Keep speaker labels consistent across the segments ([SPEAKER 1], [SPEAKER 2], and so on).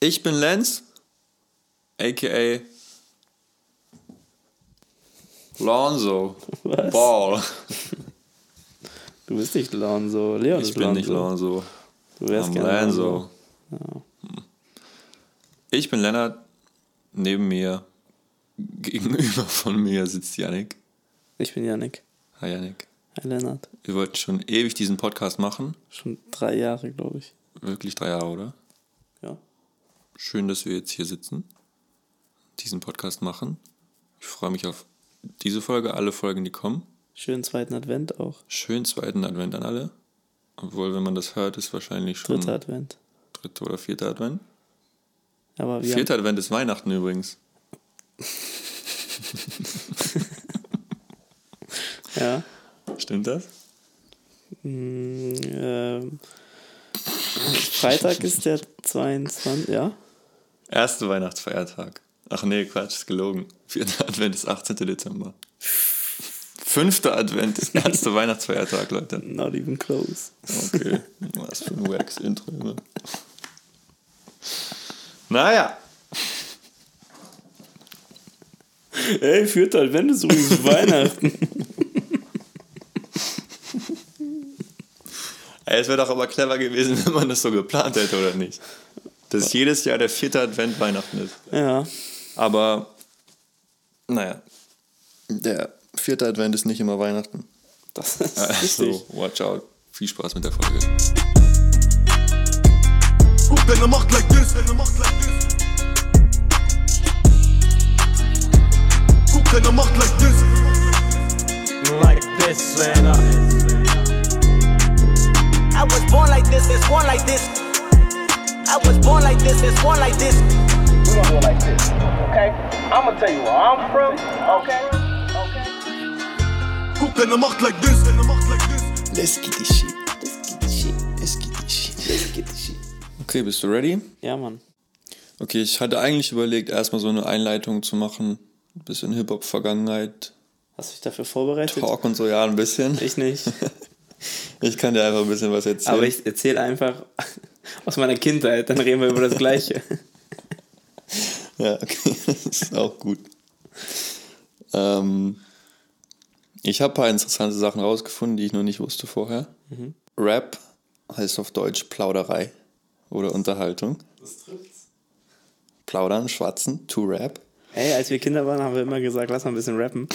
[SPEAKER 1] Ich bin Lenz, aka Lonzo
[SPEAKER 2] Was?
[SPEAKER 1] Ball.
[SPEAKER 2] Du bist nicht Lonzo. Leon
[SPEAKER 1] Ich
[SPEAKER 2] ist
[SPEAKER 1] bin
[SPEAKER 2] Lonzo.
[SPEAKER 1] nicht Lonzo.
[SPEAKER 2] Du wärst gerne
[SPEAKER 1] Lonzo. Ich bin Lennart. Neben mir, gegenüber von mir sitzt Yannick.
[SPEAKER 2] Ich bin Yannick.
[SPEAKER 1] Hi Yannick.
[SPEAKER 2] Hi Lennart.
[SPEAKER 1] Wir wollten schon ewig diesen Podcast machen.
[SPEAKER 2] Schon drei Jahre, glaube ich.
[SPEAKER 1] Wirklich drei Jahre, oder? Schön, dass wir jetzt hier sitzen, diesen Podcast machen. Ich freue mich auf diese Folge, alle Folgen, die kommen.
[SPEAKER 2] Schönen zweiten Advent auch.
[SPEAKER 1] Schönen zweiten Advent an alle. Obwohl, wenn man das hört, ist wahrscheinlich schon
[SPEAKER 2] Dritter Advent.
[SPEAKER 1] dritter oder vierter Advent.
[SPEAKER 2] Aber wir
[SPEAKER 1] Vierter Advent ist Weihnachten übrigens.
[SPEAKER 2] ja.
[SPEAKER 1] Stimmt das?
[SPEAKER 2] Mm, ähm, Freitag ist der 22. Ja?
[SPEAKER 1] Erster Weihnachtsfeiertag. Ach nee, Quatsch, ist gelogen. Vierter Advent ist 18. Dezember. Fünfter Advent ist erster Weihnachtsfeiertag, Leute.
[SPEAKER 2] Not even close.
[SPEAKER 1] Okay, was für ein Wax-Intro. Ne? Naja,
[SPEAKER 2] Ey, vierter Advent ist übrigens Weihnachten.
[SPEAKER 1] Ey, es wäre doch aber clever gewesen, wenn man das so geplant hätte, oder nicht? Dass jedes Jahr der vierte Advent Weihnachten ist.
[SPEAKER 2] Ja.
[SPEAKER 1] Aber, naja, der vierte Advent ist nicht immer Weihnachten.
[SPEAKER 2] Das ist
[SPEAKER 1] Also,
[SPEAKER 2] richtig.
[SPEAKER 1] watch out. Viel Spaß mit der Folge.
[SPEAKER 3] Guck deine Macht like this, deine Macht like this. Guck deine Macht like this.
[SPEAKER 4] like this, man.
[SPEAKER 5] I was born like this, it's born like this. I was born like this, it's born like this.
[SPEAKER 4] we gonna do it like this, okay? I'm gonna tell you where I'm from, okay? Okay.
[SPEAKER 3] Guck deine Macht like this, deine Macht like this.
[SPEAKER 1] Let's get this shit. Let's get this shit. Okay, bist du ready?
[SPEAKER 2] Ja, Mann.
[SPEAKER 1] Okay, ich hatte eigentlich überlegt, erstmal so eine Einleitung zu machen. Ein bisschen Hip-Hop-Vergangenheit,
[SPEAKER 2] Hast du dich dafür vorbereitet?
[SPEAKER 1] Talk und so, ja, ein bisschen.
[SPEAKER 2] Ich nicht.
[SPEAKER 1] Ich kann dir einfach ein bisschen was erzählen.
[SPEAKER 2] Aber ich erzähle einfach aus meiner Kindheit, dann reden wir über das Gleiche.
[SPEAKER 1] Ja, okay, das ist auch gut. Ähm, ich habe ein paar interessante Sachen rausgefunden, die ich noch nicht wusste vorher. Rap heißt auf Deutsch Plauderei oder Unterhaltung.
[SPEAKER 2] Das trifft's.
[SPEAKER 1] Plaudern, schwatzen, to rap.
[SPEAKER 2] Ey, als wir Kinder waren, haben wir immer gesagt, lass mal ein bisschen rappen.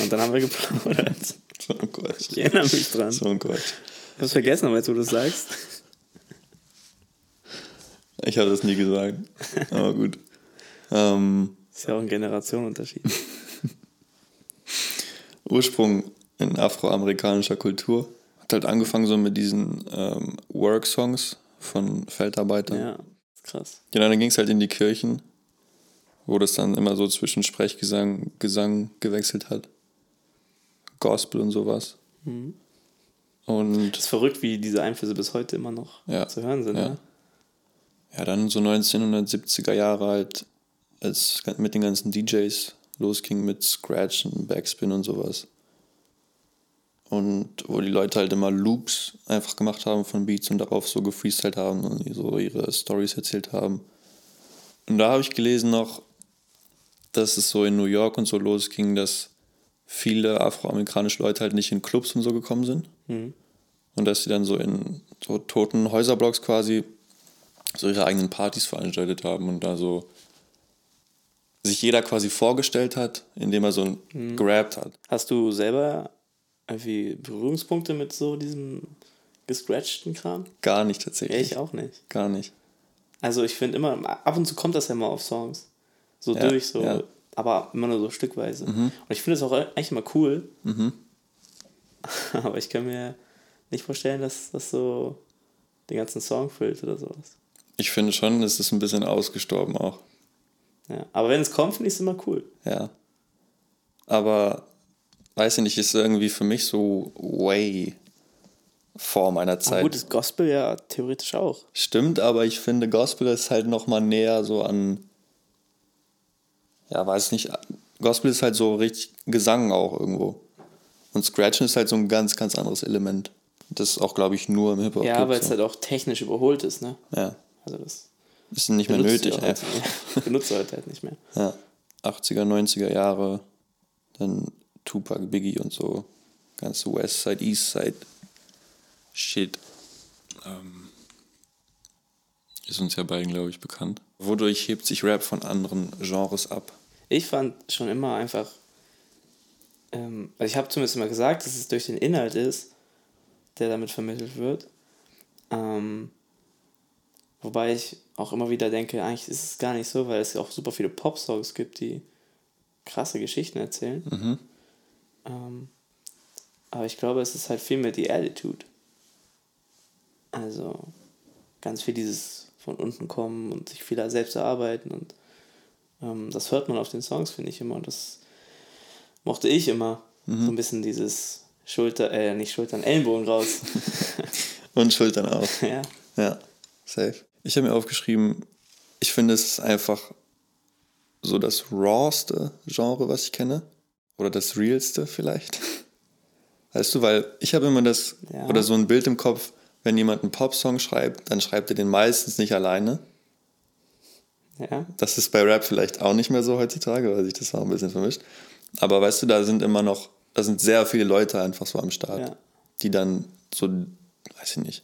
[SPEAKER 2] Und dann haben wir geplaudert.
[SPEAKER 1] So ein Quatsch.
[SPEAKER 2] Ich erinnere mich dran.
[SPEAKER 1] So ein Quatsch.
[SPEAKER 2] Ich hab's vergessen, aber jetzt, wo du es sagst.
[SPEAKER 1] Ich habe das nie gesagt. Aber gut. Ähm,
[SPEAKER 2] Ist ja auch ein Generationenunterschied.
[SPEAKER 1] Ursprung in afroamerikanischer Kultur. Hat halt angefangen so mit diesen ähm, Work-Songs von Feldarbeitern.
[SPEAKER 2] Ja, ist krass.
[SPEAKER 1] Genau, dann ging es halt in die Kirchen, wo das dann immer so zwischen Sprechgesang, Gesang gewechselt hat. Gospel und sowas. Und
[SPEAKER 2] Ist verrückt, wie diese Einflüsse bis heute immer noch
[SPEAKER 1] Ja,
[SPEAKER 2] zu hören sind.
[SPEAKER 1] ja.
[SPEAKER 2] Ne?
[SPEAKER 1] Ja, dann so 1970er Jahre halt, als es mit den ganzen DJs losging mit Scratch und Backspin und sowas. Und wo die Leute halt immer Loops einfach gemacht haben von Beats und darauf so gefreestylt haben und so ihre Stories erzählt haben. Und da habe ich gelesen noch, dass es so in New York und so losging, dass viele afroamerikanische Leute halt nicht in Clubs und so gekommen sind. Und dass sie dann so in so toten Häuserblocks quasi so ihre eigenen Partys veranstaltet haben und da so sich jeder quasi vorgestellt hat, indem er so
[SPEAKER 2] Mhm.
[SPEAKER 1] gerappt hat.
[SPEAKER 2] Hast du selber irgendwie Berührungspunkte mit so diesem gescratchten Kram?
[SPEAKER 1] Gar nicht tatsächlich.
[SPEAKER 2] ich auch nicht.
[SPEAKER 1] Gar nicht.
[SPEAKER 2] Also ich finde immer, ab und zu kommt das ja mal auf Songs. So
[SPEAKER 1] Ja,
[SPEAKER 2] durch, so.
[SPEAKER 1] ja. Mhm.
[SPEAKER 2] Aber immer nur so stückweise. Und ich finde es auch eigentlich immer cool. aber ich kann mir nicht vorstellen, dass das so den ganzen Song füllt oder sowas.
[SPEAKER 1] Ich finde schon, es ist ein bisschen ausgestorben auch.
[SPEAKER 2] Ja. Aber wenn es kommt, finde ich es immer cool.
[SPEAKER 1] Ja. Aber weiß ich nicht, ist irgendwie für mich so way vor meiner
[SPEAKER 2] Aber
[SPEAKER 1] Zeit.
[SPEAKER 2] gut, das Gospel ja theoretisch auch.
[SPEAKER 1] Stimmt, aber ich finde, Gospel ist halt noch mal näher so an, ja, weiß nicht, Gospel ist halt so richtig Gesang auch irgendwo. Und Scratchen ist halt so ein ganz, ganz anderes Element. Das ist auch, glaube ich, nur im Hip-Hop
[SPEAKER 2] Ja, weil es
[SPEAKER 1] so.
[SPEAKER 2] halt auch technisch überholt ist, ne?
[SPEAKER 1] Ja,
[SPEAKER 2] Also das
[SPEAKER 1] Ist nicht mehr nötig.
[SPEAKER 2] Halt, nicht. benutzt heute halt nicht mehr.
[SPEAKER 1] Ja, 80er, 90er Jahre, dann Tupac, Biggie und so, ganze West Side, East Side Shit. Ähm, ist uns ja beiden, glaube ich, bekannt. Wodurch hebt sich Rap von anderen Genres ab?
[SPEAKER 2] Ich fand schon immer einfach, ähm, also ich habe zumindest immer gesagt, dass es durch den Inhalt ist, der damit vermittelt wird. Ähm, wobei ich auch immer wieder denke, eigentlich ist es gar nicht so, weil es auch super viele Pop-Songs gibt, die krasse Geschichten erzählen. Ähm, aber ich glaube, es ist halt viel mehr die Attitude. Also ganz viel dieses von unten kommen und sich viel selbst erarbeiten und ähm, das hört man auf den Songs, finde ich immer. Und das mochte ich immer. So ein bisschen dieses Schulter, äh, nicht Schultern, Ellenbogen raus.
[SPEAKER 1] Und Schultern auch.
[SPEAKER 2] ja.
[SPEAKER 1] Ja, safe. Ich habe mir aufgeschrieben, ich finde, es ist einfach so das rawste Genre, was ich kenne. Oder das realste vielleicht. Weißt du, weil ich habe immer das,
[SPEAKER 2] Ja.
[SPEAKER 1] oder so ein Bild im Kopf, wenn jemand einen Popsong schreibt, dann schreibt er den meistens nicht alleine.
[SPEAKER 2] Ja.
[SPEAKER 1] Das ist bei Rap vielleicht auch nicht mehr so heutzutage, weil sich das auch ein bisschen vermischt. Aber weißt du, da sind immer noch, da sind sehr viele Leute einfach so am Start,
[SPEAKER 2] Ja.
[SPEAKER 1] die dann so, weiß ich nicht,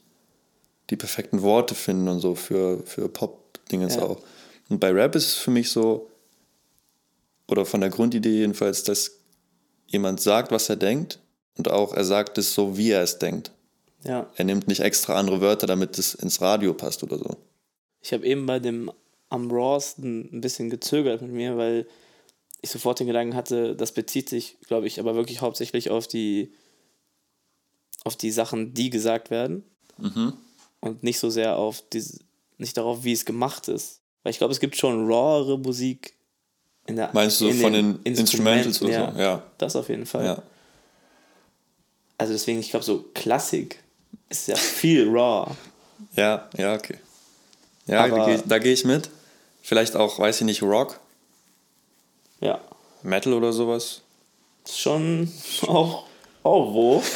[SPEAKER 1] die perfekten Worte finden und so für, für Pop-Dingens
[SPEAKER 2] Ja.
[SPEAKER 1] auch. Und bei Rap ist es für mich so, oder von der Grundidee jedenfalls, dass jemand sagt, was er denkt und auch er sagt es so, wie er es denkt.
[SPEAKER 2] Ja.
[SPEAKER 1] Er nimmt nicht extra andere Wörter, damit es ins Radio passt oder so.
[SPEAKER 2] Ich habe eben bei dem am rawsten ein bisschen gezögert mit mir, weil ich sofort den Gedanken hatte, das bezieht sich, glaube ich, aber wirklich hauptsächlich auf die auf die Sachen, die gesagt werden und nicht so sehr auf diese, nicht darauf, wie es gemacht ist. Weil ich glaube, es gibt schon rawere Musik in der
[SPEAKER 1] Meinst du so
[SPEAKER 2] in
[SPEAKER 1] von den Instrumentals oder
[SPEAKER 2] ja,
[SPEAKER 1] so? Ja.
[SPEAKER 2] Das auf jeden Fall.
[SPEAKER 1] Ja.
[SPEAKER 2] Also deswegen, ich glaube, so Klassik ist ja viel raw.
[SPEAKER 1] Ja, ja, okay. Ja,
[SPEAKER 2] Aber-
[SPEAKER 1] da gehe ich, geh ich mit. Vielleicht auch, weiß ich nicht, Rock,
[SPEAKER 2] Ja.
[SPEAKER 1] Metal oder sowas.
[SPEAKER 2] Schon auch, auch roh.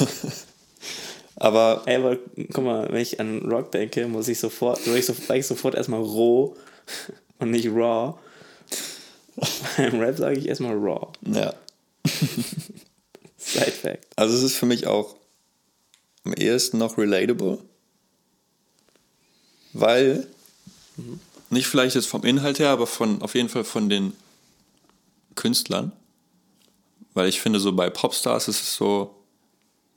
[SPEAKER 1] Aber
[SPEAKER 2] Ey, aber guck mal, wenn ich an Rock denke, muss ich sofort, soll ich so, ich sofort erstmal roh und nicht raw. Beim Rap sage ich erstmal raw.
[SPEAKER 1] ja,
[SPEAKER 2] Side Fact.
[SPEAKER 1] also es ist für mich auch am ehesten noch relatable. Weil, nicht vielleicht jetzt vom Inhalt her, aber von, auf jeden Fall von den Künstlern. Weil ich finde, so bei Popstars ist es so,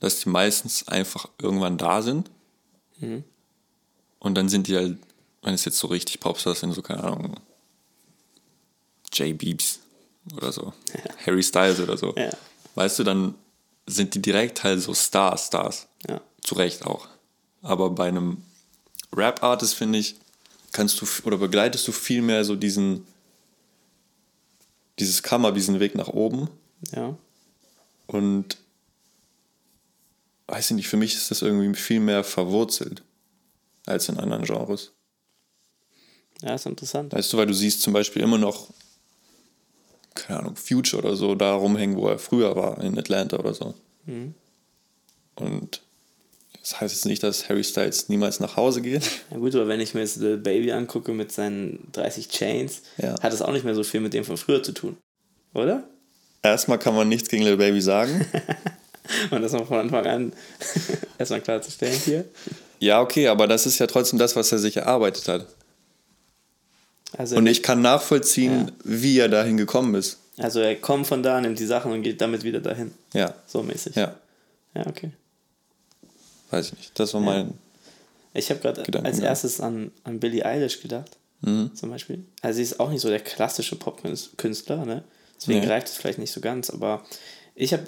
[SPEAKER 1] dass die meistens einfach irgendwann da sind. Und dann sind die halt, wenn es jetzt so richtig Popstars sind, so keine Ahnung, J. Beebs oder so, Harry Styles oder so.
[SPEAKER 2] Ja.
[SPEAKER 1] Weißt du, dann sind die direkt halt so Stars, Stars.
[SPEAKER 2] Ja.
[SPEAKER 1] Zu Recht auch. Aber bei einem Rap-Artist, finde ich, kannst du oder begleitest du viel mehr so diesen, dieses Kammer, diesen Weg nach oben.
[SPEAKER 2] Ja.
[SPEAKER 1] Und weiß ich nicht, für mich ist das irgendwie viel mehr verwurzelt als in anderen Genres.
[SPEAKER 2] Ja, ist interessant.
[SPEAKER 1] Weißt du, weil du siehst zum Beispiel immer noch, keine Ahnung, Future oder so da rumhängen, wo er früher war, in Atlanta oder so. Und das heißt jetzt nicht, dass Harry Styles niemals nach Hause geht.
[SPEAKER 2] Ja gut, aber wenn ich mir jetzt Lil Baby angucke mit seinen 30 Chains,
[SPEAKER 1] Ja.
[SPEAKER 2] hat es auch nicht mehr so viel mit dem von früher zu tun. Oder?
[SPEAKER 1] Erstmal kann man nichts gegen Lil Baby sagen.
[SPEAKER 2] Und das mal von Anfang an erstmal klarzustellen hier.
[SPEAKER 1] ja, okay, aber das ist ja trotzdem das, was er sich erarbeitet hat.
[SPEAKER 2] Also,
[SPEAKER 1] Und ich kann nachvollziehen,
[SPEAKER 2] Ja.
[SPEAKER 1] wie er dahin gekommen ist.
[SPEAKER 2] also er kommt von da, nimmt die Sachen und geht damit wieder dahin.
[SPEAKER 1] Ja,
[SPEAKER 2] So mäßig.
[SPEAKER 1] ja,
[SPEAKER 2] Ja, okay.
[SPEAKER 1] weiß ich nicht. Das war mein.
[SPEAKER 2] Ich habe gerade als
[SPEAKER 1] ja.
[SPEAKER 2] erstes an, an Billie Eilish gedacht,
[SPEAKER 1] Mhm.
[SPEAKER 2] zum Beispiel. Also sie ist auch nicht so der klassische Popkünstler, ne? Deswegen
[SPEAKER 1] Nee.
[SPEAKER 2] greift es vielleicht nicht so ganz, aber ich hab,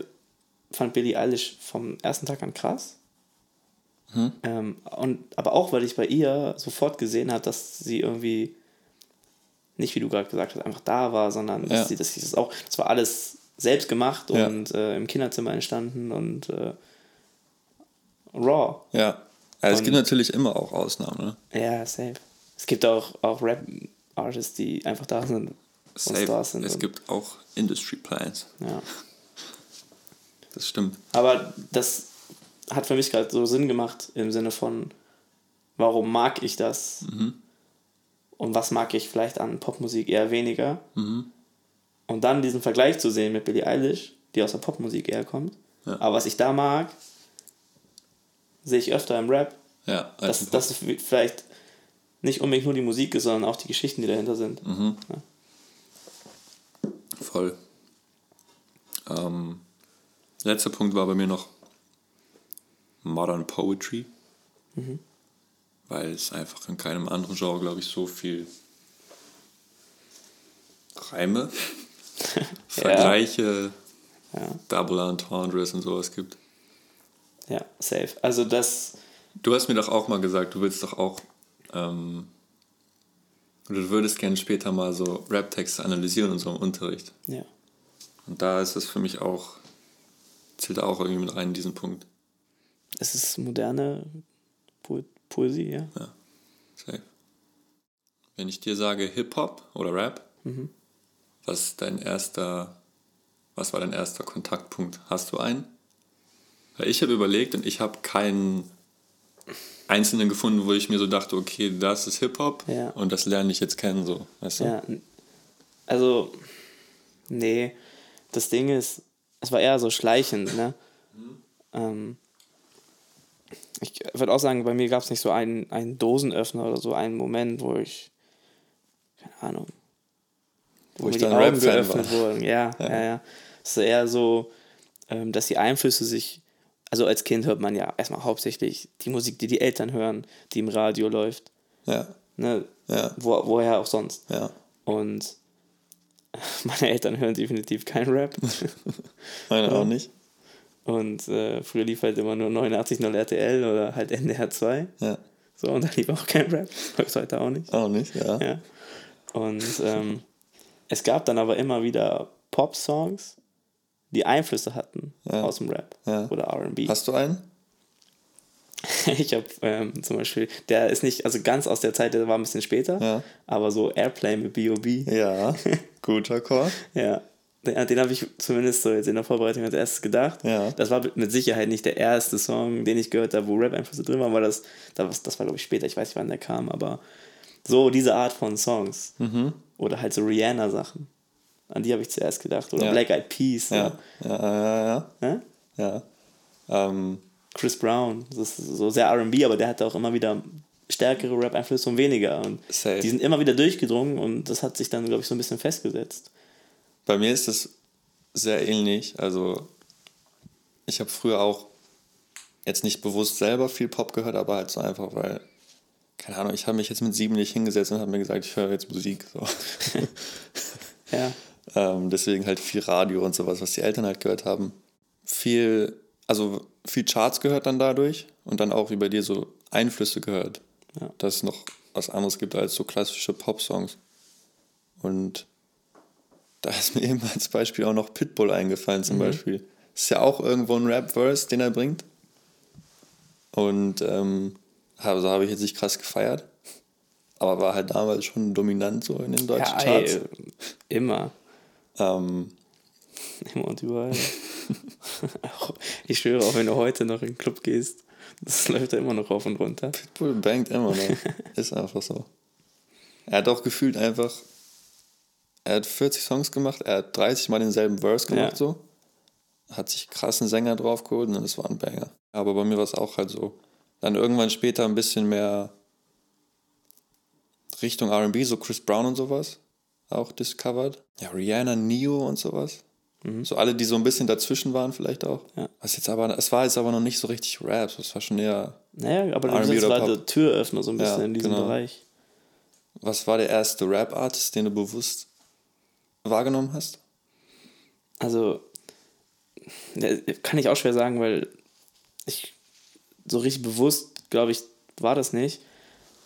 [SPEAKER 2] fand Billie Eilish vom ersten Tag an krass.
[SPEAKER 1] Mhm.
[SPEAKER 2] Ähm, und, aber auch, weil ich bei ihr sofort gesehen habe, dass sie irgendwie nicht, wie du gerade gesagt hast, einfach da war, sondern dass
[SPEAKER 1] Ja.
[SPEAKER 2] sie dass sie das auch, das war alles selbst gemacht
[SPEAKER 1] Ja.
[SPEAKER 2] und äh, im Kinderzimmer entstanden und äh, raw.
[SPEAKER 1] Ja. Also es gibt natürlich immer auch Ausnahmen. Ne?
[SPEAKER 2] Ja, safe. Es gibt auch, auch Rap-Artists, die einfach da sind und Stars sind.
[SPEAKER 1] Es gibt auch Industry Plans.
[SPEAKER 2] ja.
[SPEAKER 1] Das stimmt.
[SPEAKER 2] Aber das hat für mich gerade so Sinn gemacht im Sinne von, warum mag ich das? und was mag ich vielleicht an Popmusik eher weniger. Und dann diesen Vergleich zu sehen mit Billie Eilish, die aus der Popmusik eher kommt.
[SPEAKER 1] Ja.
[SPEAKER 2] Aber was ich da mag, sehe ich öfter im Rap.
[SPEAKER 1] Ja, als
[SPEAKER 2] Dass, dass vielleicht nicht unbedingt nur die Musik ist, sondern auch die Geschichten, die dahinter sind.
[SPEAKER 1] Mhm. Voll. Ähm, letzter Punkt war bei mir noch Modern Poetry. Weil es einfach in keinem anderen Genre, glaube ich, so viel Reime, Vergleiche,
[SPEAKER 2] Ja,
[SPEAKER 1] Double Entendres und sowas gibt.
[SPEAKER 2] ja, safe. Also das,
[SPEAKER 1] Du hast mir doch auch mal gesagt, du willst doch auch, ähm, du würdest gerne später mal so Rap-Texte analysieren in so einem Unterricht.
[SPEAKER 2] ja.
[SPEAKER 1] Und da ist es für mich auch, zählt da auch irgendwie mit rein, diesen Punkt.
[SPEAKER 2] Es ist moderne po Poesie, ja.
[SPEAKER 1] Ja, safe. Wenn ich dir sage Hip-Hop oder Rap, was ist dein erster, was war dein erster Kontaktpunkt? Hast du einen? Weil ich habe überlegt und ich habe keinen einzelnen gefunden, wo ich mir so dachte, okay, das ist Hip-Hop
[SPEAKER 2] Ja.
[SPEAKER 1] und das lerne ich jetzt kennen, so, weißt du?
[SPEAKER 2] Ja, also, nee, das Ding ist, es war eher so schleichend, ne? Ähm, ich würde auch sagen, bei mir gab es nicht so einen, einen Dosenöffner oder so einen Moment, wo ich, keine Ahnung, wo,
[SPEAKER 1] Wo ich
[SPEAKER 2] die Augen geöffnet
[SPEAKER 1] war.
[SPEAKER 2] wurden. Ja, ja, ja. Es ist eher so, ähm, dass die Einflüsse sich, also als Kind hört man ja erstmal hauptsächlich die Musik, die die Eltern hören, die im Radio läuft,
[SPEAKER 1] Ja,
[SPEAKER 2] ne?
[SPEAKER 1] ja,
[SPEAKER 2] Wo, woher auch sonst.
[SPEAKER 1] ja.
[SPEAKER 2] Und meine Eltern hören definitiv keinen Rap.
[SPEAKER 1] Meine auch nicht.
[SPEAKER 2] Und äh, früher lief halt immer nur 89.0 RTL oder halt NDR 2.
[SPEAKER 1] Ja,
[SPEAKER 2] So, und da lief auch kein Rap. Läuft heute auch nicht.
[SPEAKER 1] auch nicht, ja.
[SPEAKER 2] Ja. Und ähm, es gab dann aber immer wieder Pop-Songs, die Einflüsse hatten
[SPEAKER 1] Ja.
[SPEAKER 2] aus dem Rap
[SPEAKER 1] Ja.
[SPEAKER 2] oder RB.
[SPEAKER 1] Hast du einen?
[SPEAKER 2] Ich habe ähm, zum Beispiel, der ist nicht, also ganz aus der Zeit, der war ein bisschen später,
[SPEAKER 1] Ja.
[SPEAKER 2] aber so Airplay mit B.O.B.
[SPEAKER 1] Ja, guter Chor.
[SPEAKER 2] Ja, den, den habe ich zumindest so jetzt in der Vorbereitung als erstes gedacht.
[SPEAKER 1] Ja.
[SPEAKER 2] Das war mit Sicherheit nicht der erste Song, den ich gehört habe, wo Rap-Einflüsse drin waren, weil das, das, das war, glaube ich, später, ich weiß nicht, wann der kam, aber so diese Art von Songs.
[SPEAKER 1] Mhm.
[SPEAKER 2] Oder halt so Rihanna-Sachen. An die habe ich zuerst gedacht. Oder
[SPEAKER 1] Ja.
[SPEAKER 2] Black Eyed Peas.
[SPEAKER 1] Ja, ja, ja, ja.
[SPEAKER 2] Ja.
[SPEAKER 1] ja. Ähm,
[SPEAKER 2] Chris Brown. Das ist so sehr RB, aber der hatte auch immer wieder stärkere Rap-Einflüsse und weniger. Und
[SPEAKER 1] Safe.
[SPEAKER 2] die sind immer wieder durchgedrungen und das hat sich dann, glaube ich, so ein bisschen festgesetzt.
[SPEAKER 1] Bei mir ist es sehr ähnlich. Also, ich habe früher auch jetzt nicht bewusst selber viel Pop gehört, aber halt so einfach, weil, keine Ahnung, ich habe mich jetzt mit sieben nicht hingesetzt und habe mir gesagt, ich höre jetzt Musik. So.
[SPEAKER 2] Ja.
[SPEAKER 1] ähm, deswegen halt viel Radio und sowas, was die Eltern halt gehört haben. Viel, also viel Charts gehört dann dadurch und dann auch wie bei dir so Einflüsse gehört.
[SPEAKER 2] Ja.
[SPEAKER 1] Dass es noch was anderes gibt als so klassische Pop-Songs. Und da ist mir eben als Beispiel auch noch Pitbull eingefallen zum Beispiel. Ist ja auch irgendwo ein Rap-Verse, den er bringt. Und ähm, also habe ich jetzt nicht krass gefeiert. Aber war halt damals schon dominant so in den deutschen
[SPEAKER 2] Ja,
[SPEAKER 1] Charts.
[SPEAKER 2] ey, immer.
[SPEAKER 1] Ähm,
[SPEAKER 2] Immer und überall. Ich schwöre, auch wenn du heute noch in den Club gehst, das läuft da immer noch rauf und runter.
[SPEAKER 1] Pitbull bangt immer noch. Ist einfach so. Er hat auch gefühlt einfach, er hat 40 Songs gemacht, er hat 30 Mal denselben Verse gemacht
[SPEAKER 2] Ja.
[SPEAKER 1] so. Hat sich krassen Sänger draufgeholt und das war ein Banger. Aber bei mir war es auch halt so. Dann irgendwann später ein bisschen mehr Richtung R&B, so Chris Brown und sowas. Auch discovered. Ja, Rihanna, Neo und sowas. So alle, die so ein bisschen dazwischen waren vielleicht auch.
[SPEAKER 2] Ja.
[SPEAKER 1] Was jetzt aber, es war jetzt aber noch nicht so richtig Rap, es war schon eher
[SPEAKER 2] Naja, aber du bist gerade
[SPEAKER 1] Pop?
[SPEAKER 2] Türöffner so ein bisschen
[SPEAKER 1] Ja,
[SPEAKER 2] in diesem
[SPEAKER 1] genau.
[SPEAKER 2] Bereich.
[SPEAKER 1] Was war der erste Rap-Artist, den du bewusst wahrgenommen hast?
[SPEAKER 2] Also, kann ich auch schwer sagen, weil ich so richtig bewusst, glaube ich, war das nicht.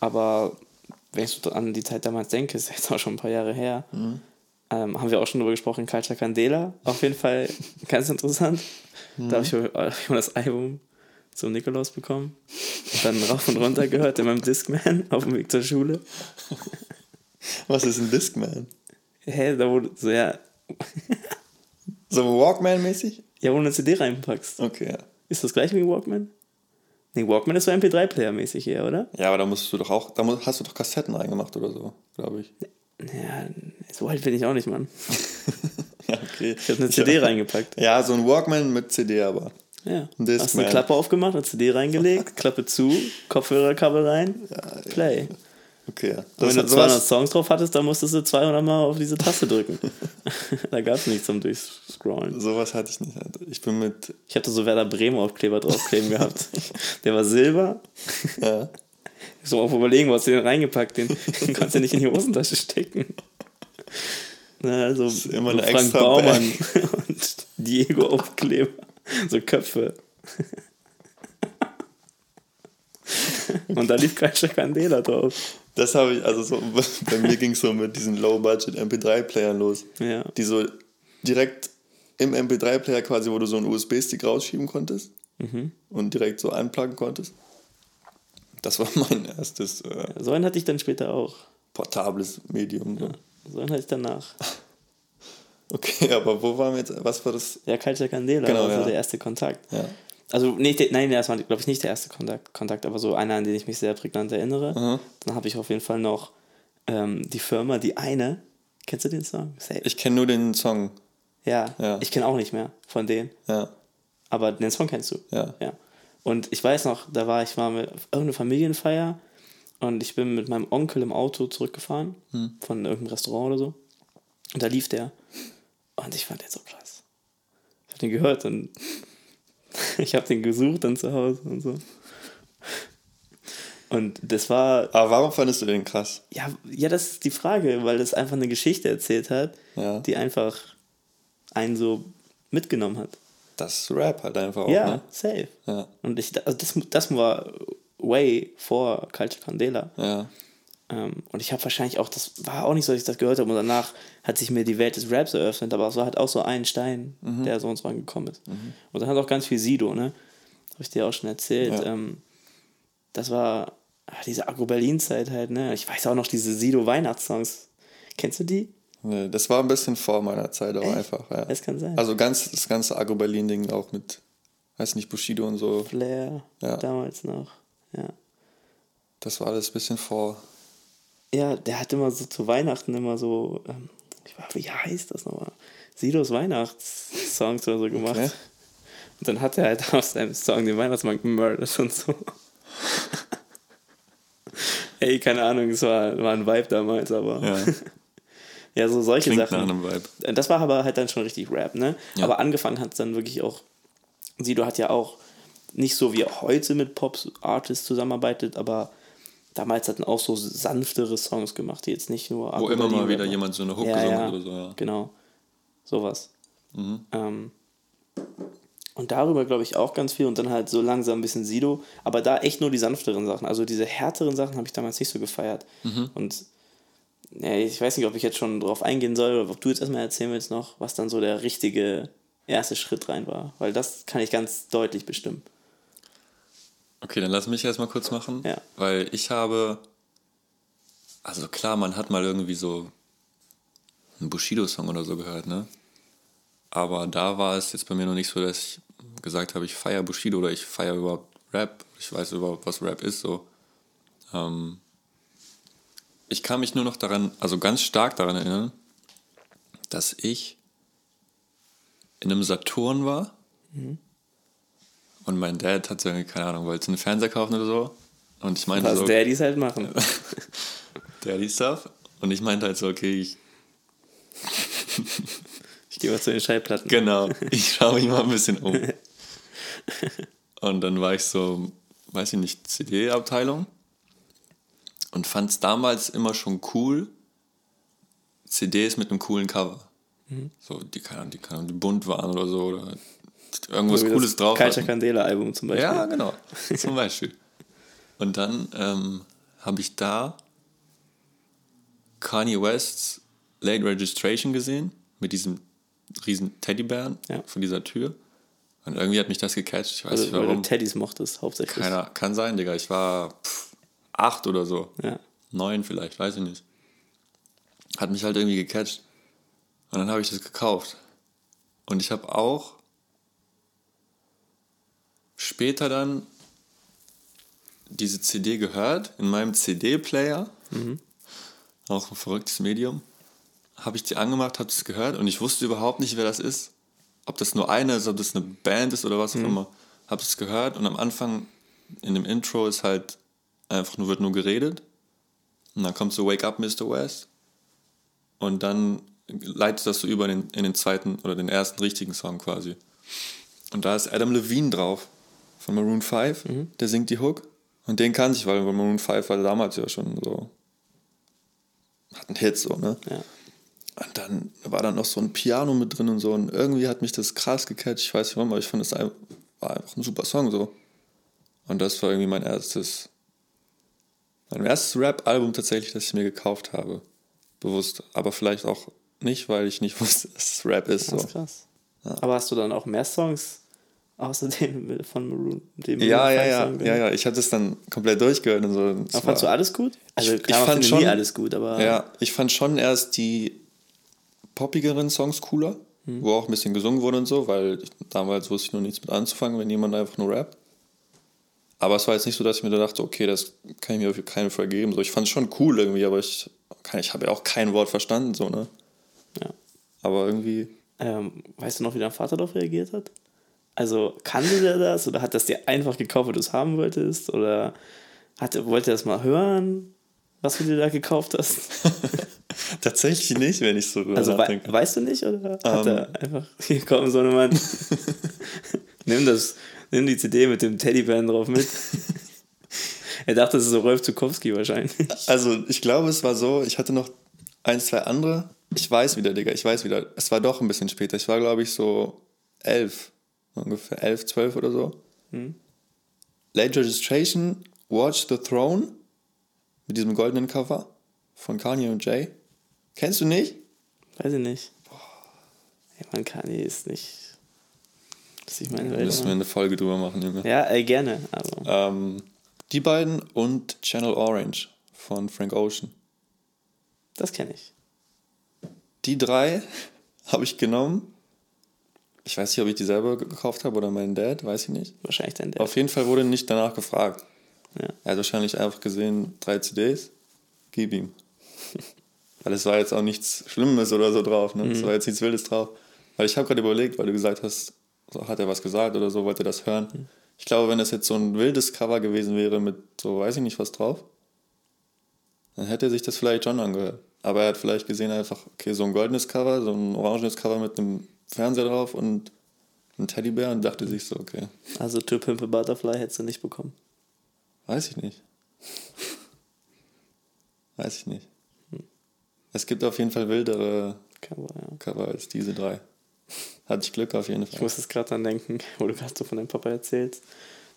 [SPEAKER 2] Aber wenn ich so an die Zeit damals denke, ist jetzt auch schon ein paar Jahre her, ähm, haben wir auch schon darüber gesprochen, Culture Candela. Auf jeden Fall ganz interessant. Da habe ich, mal das Album zum Nikolaus bekommen. Und dann rauf und runter gehört in meinem Discman auf dem Weg zur Schule.
[SPEAKER 1] Was ist ein Discman?
[SPEAKER 2] Hä, da wurde so, ja,
[SPEAKER 1] So Walkman-mäßig?
[SPEAKER 2] ja, wo du eine CD reinpackst.
[SPEAKER 1] Okay, ja.
[SPEAKER 2] Ist das gleich wie ein Walkman? Nee, Walkman ist so MP3-Player-mäßig eher, oder?
[SPEAKER 1] Ja, aber da musst du doch auch, da hast du doch Kassetten reingemacht oder so, glaube ich.
[SPEAKER 2] Ja, so alt bin ich auch nicht, Mann.
[SPEAKER 1] Ja, okay.
[SPEAKER 2] Ich habe eine CD reingepackt.
[SPEAKER 1] Ja, so ein Walkman mit CD aber.
[SPEAKER 2] Ja.
[SPEAKER 1] Ein
[SPEAKER 2] Hast eine
[SPEAKER 1] Discman.
[SPEAKER 2] Klappe aufgemacht, eine CD reingelegt, Klappe zu, Kopfhörerkabel rein, Play.
[SPEAKER 1] Okay, ja.
[SPEAKER 2] Und wenn du
[SPEAKER 1] hat
[SPEAKER 2] 200
[SPEAKER 1] sowas-
[SPEAKER 2] Songs drauf hattest, dann musstest du 200 Mal auf diese Taste drücken. da gab es nichts zum Durchscrollen.
[SPEAKER 1] Sowas hatte ich nicht. Alter. Ich bin mit,
[SPEAKER 2] Ich hatte so Werder Bremen Aufkleber draufkleben gehabt. Der war silber.
[SPEAKER 1] ja,
[SPEAKER 2] so auf überlegen, wo hast du den reingepackt? Den, den konntest du nicht in die Hosentasche stecken. Na, also
[SPEAKER 1] ist immer
[SPEAKER 2] so Frank
[SPEAKER 1] extra
[SPEAKER 2] Baumann und Diego Aufkleber. So Köpfe. Und da lief Kreischer Candela drauf.
[SPEAKER 1] das habe ich, also so, bei mir ging es so mit diesen Low-Budget MP3-Playern los.
[SPEAKER 2] Ja.
[SPEAKER 1] Die so direkt im MP3-Player quasi, wo du so einen USB-Stick rausschieben konntest
[SPEAKER 2] Mhm.
[SPEAKER 1] und direkt so anpluggen konntest. Das war mein erstes äh,
[SPEAKER 2] So einen hatte ich dann später auch.
[SPEAKER 1] portables Medium. So.
[SPEAKER 2] So einen hatte ich danach.
[SPEAKER 1] Okay, aber wo waren wir jetzt? Was war das?
[SPEAKER 2] Ja, Kalter Candela
[SPEAKER 1] Genau,
[SPEAKER 2] war so
[SPEAKER 1] ja.
[SPEAKER 2] der erste Kontakt.
[SPEAKER 1] Ja.
[SPEAKER 2] Also, nicht, der- nein, das war, glaube ich, nicht der erste Kontakt, Kontakt, aber so einer, an den ich mich sehr prägnant erinnere.
[SPEAKER 1] Mhm.
[SPEAKER 2] Dann habe ich auf jeden Fall noch ähm, die Firma, die eine. Kennst du den Song? Safe.
[SPEAKER 1] Ich kenne nur den Song.
[SPEAKER 2] ja,
[SPEAKER 1] Ja.
[SPEAKER 2] ich kenne auch nicht mehr von denen.
[SPEAKER 1] Ja.
[SPEAKER 2] Aber den Song kennst du.
[SPEAKER 1] Ja.
[SPEAKER 2] ja. Und ich weiß noch, da war ich mal mit auf irgendeiner Familienfeier und ich bin mit meinem Onkel im Auto zurückgefahren
[SPEAKER 1] Hm.
[SPEAKER 2] von irgendeinem Restaurant oder so. Und da lief der. Und ich fand den so krass. Ich habe den gehört und ich habe den gesucht dann zu Hause und so. Und das war,
[SPEAKER 1] Aber warum fandest du den krass?
[SPEAKER 2] ja, ja, das ist die Frage, weil das einfach eine Geschichte erzählt hat,
[SPEAKER 1] Ja.
[SPEAKER 2] die einfach einen so mitgenommen hat.
[SPEAKER 1] Das ist Rap halt einfach auch.
[SPEAKER 2] ja,
[SPEAKER 1] Ne?
[SPEAKER 2] safe.
[SPEAKER 1] Ja.
[SPEAKER 2] Und ich, also das, das war way vor Culture Candela.
[SPEAKER 1] Ja.
[SPEAKER 2] Ähm, und ich habe wahrscheinlich auch, das war auch nicht so, dass ich das gehört habe. Und danach hat sich mir die Welt des Raps eröffnet. Aber es war halt auch so ein Stein,
[SPEAKER 1] Mhm.
[SPEAKER 2] der so uns rangekommen ist. Und dann hat auch ganz viel Sido, ne? Habe ich dir auch schon erzählt.
[SPEAKER 1] Ja.
[SPEAKER 2] Ähm, das war ah, diese Agro-Berlin-Zeit halt, ne? Ich weiß auch noch diese Sido-Weihnachtssongs. Kennst du die?
[SPEAKER 1] Nee, das war ein bisschen vor meiner Zeit, aber
[SPEAKER 2] Echt?
[SPEAKER 1] einfach. Ja.
[SPEAKER 2] Das kann sein.
[SPEAKER 1] Also ganz das ganze Agro-Berlin-Ding auch mit, weiß nicht, Bushido und so.
[SPEAKER 2] Flair,
[SPEAKER 1] Ja.
[SPEAKER 2] damals noch. Ja.
[SPEAKER 1] Das war alles ein bisschen vor.
[SPEAKER 2] Ja, der hat immer so zu Weihnachten immer so, ähm, ich weiß, wie heißt das nochmal? Sidos Weihnachtssongs oder so gemacht.
[SPEAKER 1] Okay.
[SPEAKER 2] Und dann hat er halt aus seinem Song den Weihnachtsmann gemurdert und so. Ey, keine Ahnung, es war, war ein Vibe damals, aber.
[SPEAKER 1] Ja.
[SPEAKER 2] Ja, so solche
[SPEAKER 1] Klingt nach
[SPEAKER 2] Sachen.
[SPEAKER 1] einem Vibe.
[SPEAKER 2] Das war aber halt dann schon richtig Rap, ne?
[SPEAKER 1] Ja.
[SPEAKER 2] Aber angefangen hat es dann wirklich auch. Sido hat ja auch nicht so wie heute mit Pop-Artists zusammenarbeitet, aber damals hatten auch so sanftere Songs gemacht, die jetzt nicht nur.
[SPEAKER 1] Wo immer mal wieder jemand so eine Hook
[SPEAKER 2] ja,
[SPEAKER 1] gesungen
[SPEAKER 2] ja,
[SPEAKER 1] hat oder so. Ja.
[SPEAKER 2] Genau. Sowas.
[SPEAKER 1] Mhm.
[SPEAKER 2] Ähm, und darüber glaube ich auch ganz viel und dann halt so langsam ein bisschen Sido, aber da echt nur die sanfteren Sachen. Also diese härteren Sachen habe ich damals nicht so gefeiert.
[SPEAKER 1] Mhm.
[SPEAKER 2] Und ja, ich weiß nicht, ob ich jetzt schon drauf eingehen soll oder ob du jetzt erstmal erzählen willst noch, was dann so der richtige erste Schritt rein war. Weil das kann ich ganz deutlich bestimmen.
[SPEAKER 1] Okay, dann lass mich erstmal kurz machen.
[SPEAKER 2] Ja.
[SPEAKER 1] Weil ich habe. Also klar, man hat mal irgendwie so einen Bushido-Song oder so gehört, ne? Aber da war es jetzt bei mir noch nicht so, dass ich gesagt habe, ich feiere Bushido oder ich feiere überhaupt Rap. Ich weiß überhaupt, was Rap ist, so. Ähm, ich kann mich nur noch daran, also ganz stark daran erinnern, dass ich in einem Saturn war und mein Dad hat so, irgendwie, keine Ahnung, wollte einen Fernseher kaufen oder so. Und ich meinte
[SPEAKER 2] Was
[SPEAKER 1] so,
[SPEAKER 2] Daddys halt machen.
[SPEAKER 1] Daddy Stuff. Und ich meinte halt so, okay, ich,
[SPEAKER 2] Ich gehe mal zu den Schallplatten.
[SPEAKER 1] genau, ich schaue mich mal ein bisschen um. Und dann war ich so, weiß ich nicht, CD-Abteilung und fand es damals immer schon cool, CDs mit einem coolen Cover. So, die, keine Ahnung, die, keine Ahnung, die bunt waren oder so, oder irgendwas
[SPEAKER 2] So
[SPEAKER 1] Cooles drauf hatten.
[SPEAKER 2] Candela Album zum Beispiel.
[SPEAKER 1] Ja, genau. Zum Beispiel. Und dann ähm, habe ich da Kanye Wests Late Registration gesehen mit diesem riesen Teddybären
[SPEAKER 2] Ja.
[SPEAKER 1] von dieser Tür. Und irgendwie hat mich das gecatcht. Ich weiß
[SPEAKER 2] Also,
[SPEAKER 1] nicht
[SPEAKER 2] weil du
[SPEAKER 1] warum.
[SPEAKER 2] Teddys mochtest, hauptsächlich.
[SPEAKER 1] Keiner, kann sein, Digga. Ich war pff, acht oder so.
[SPEAKER 2] Ja.
[SPEAKER 1] Neun vielleicht, weiß ich nicht. Hat mich halt irgendwie gecatcht. Und dann habe ich das gekauft. Und ich habe auch später dann diese CD gehört in meinem CD-Player. Auch ein verrücktes Medium. Habe ich die angemacht, habe es gehört und ich wusste überhaupt nicht, wer das ist. Ob das nur eine ist, ob das eine Band ist oder was auch immer. Habe es gehört und am Anfang in dem Intro ist halt einfach nur, wird nur geredet. Und dann kommt so Wake Up, Mr. West. Und dann leitet das so über in den, in den zweiten oder den ersten richtigen Song quasi. Und da ist Adam Levine drauf von Maroon 5. Der singt die Hook. Und den kannte ich, weil Maroon 5 war damals ja schon so. Hat einen Hit so, ne?
[SPEAKER 2] Ja.
[SPEAKER 1] Und dann war da noch so ein Piano mit drin und so. Und irgendwie hat mich das krass gecatcht. Ich weiß nicht warum, aber ich fand es war einfach ein super Song so. Und das war irgendwie mein erstes, mein erstes Rap-Album tatsächlich, das ich mir gekauft habe. Bewusst. Aber vielleicht auch nicht, weil ich nicht wusste, dass es Rap ist. So.
[SPEAKER 2] Das ist krass. Aber hast du dann auch mehr Songs außer dem von Maroon? Dem
[SPEAKER 1] Ja,
[SPEAKER 2] Maroon
[SPEAKER 1] ja,
[SPEAKER 2] 5
[SPEAKER 1] ja, ja, ja. Ich hatte es dann komplett durchgehört und so.
[SPEAKER 2] Aber fandst du alles gut? Also
[SPEAKER 1] Ich-
[SPEAKER 2] klar,
[SPEAKER 1] ich fand
[SPEAKER 2] findet nie
[SPEAKER 1] schon-
[SPEAKER 2] alles gut, aber
[SPEAKER 1] Ja, ich fand schon erst die poppigeren Songs cooler,
[SPEAKER 2] Hm.
[SPEAKER 1] wo auch ein bisschen gesungen wurde und so, weil ich, damals wusste ich noch nichts mit anzufangen, wenn jemand einfach nur rappt. Aber es war jetzt nicht so, dass ich mir da dachte, okay, das kann ich mir auf keinen Fall geben. So, ich fand es schon cool irgendwie, aber ich, kann- ich habe ja auch kein Wort verstanden, so, ne?
[SPEAKER 2] Ja.
[SPEAKER 1] Aber irgendwie,
[SPEAKER 2] Ähm, weißt du noch, wie dein Vater darauf reagiert hat? Also kannte der das oder hat das dir einfach gekauft, weil du es haben wolltest? Oder hat, wollte er das mal hören, was du dir da gekauft hast?
[SPEAKER 1] tatsächlich nicht, wenn ich so drüber
[SPEAKER 2] Also wei weißt du nicht oder hat
[SPEAKER 1] Ähm.
[SPEAKER 2] er einfach, hier komm, so ein Mann, nimm das, nimm die CD mit dem Teddybären drauf mit. er dachte, das ist so Rolf Zukowski wahrscheinlich.
[SPEAKER 1] Also, ich glaube, es war so, ich hatte noch ein, zwei andere. Ich weiß wieder, Digga, ich weiß wieder. Es war doch ein bisschen später. Ich war, glaube ich, so elf. Ungefähr elf, zwölf oder so. Late Registration, Watch the Throne. Mit diesem goldenen Cover von Kanye und Jay. Kennst du nicht?
[SPEAKER 2] Weiß ich nicht. Ey, man, Kanye ist nicht, das ist meine Welt.
[SPEAKER 1] Müssen wir eine Folge drüber machen, Junge.
[SPEAKER 2] Ja, ey, gerne, aber
[SPEAKER 1] Ähm, die beiden und Channel Orange von Frank Ocean.
[SPEAKER 2] das kenne ich.
[SPEAKER 1] Die drei habe ich genommen. Ich weiß nicht, ob ich die selber gekauft habe oder mein Dad, weiß ich nicht.
[SPEAKER 2] Wahrscheinlich dein Dad.
[SPEAKER 1] Auf jeden Fall wurde nicht danach gefragt.
[SPEAKER 2] Ja.
[SPEAKER 1] Er hat wahrscheinlich einfach gesehen, drei CDs, gib ihm. Weil es war jetzt auch nichts Schlimmes oder so drauf, ne? Es
[SPEAKER 2] Mhm.
[SPEAKER 1] war jetzt nichts Wildes drauf. Weil ich habe gerade überlegt, weil du gesagt hast, so, hat er was gesagt oder so, wollte er das hören.
[SPEAKER 2] Mhm.
[SPEAKER 1] Ich glaube, wenn das jetzt so ein wildes Cover gewesen wäre mit so, weiß ich nicht, was drauf, dann hätte er sich das vielleicht schon angehört. Aber er hat vielleicht gesehen einfach, okay, so ein goldenes Cover, so ein orangenes Cover mit einem Fernseher drauf und ein Teddybär und dachte sich so, okay,
[SPEAKER 2] Also To Pimp a Butterfly hättest du nicht bekommen.
[SPEAKER 1] Weiß ich nicht. Weiß ich nicht. Es gibt auf jeden Fall wildere
[SPEAKER 2] Cover, ja.
[SPEAKER 1] Cover als diese drei. Hatte ich Glück auf jeden
[SPEAKER 2] Ich
[SPEAKER 1] Fall.
[SPEAKER 2] muss jetzt gerade dran denken, wo du gerade so von deinem Papa erzählst.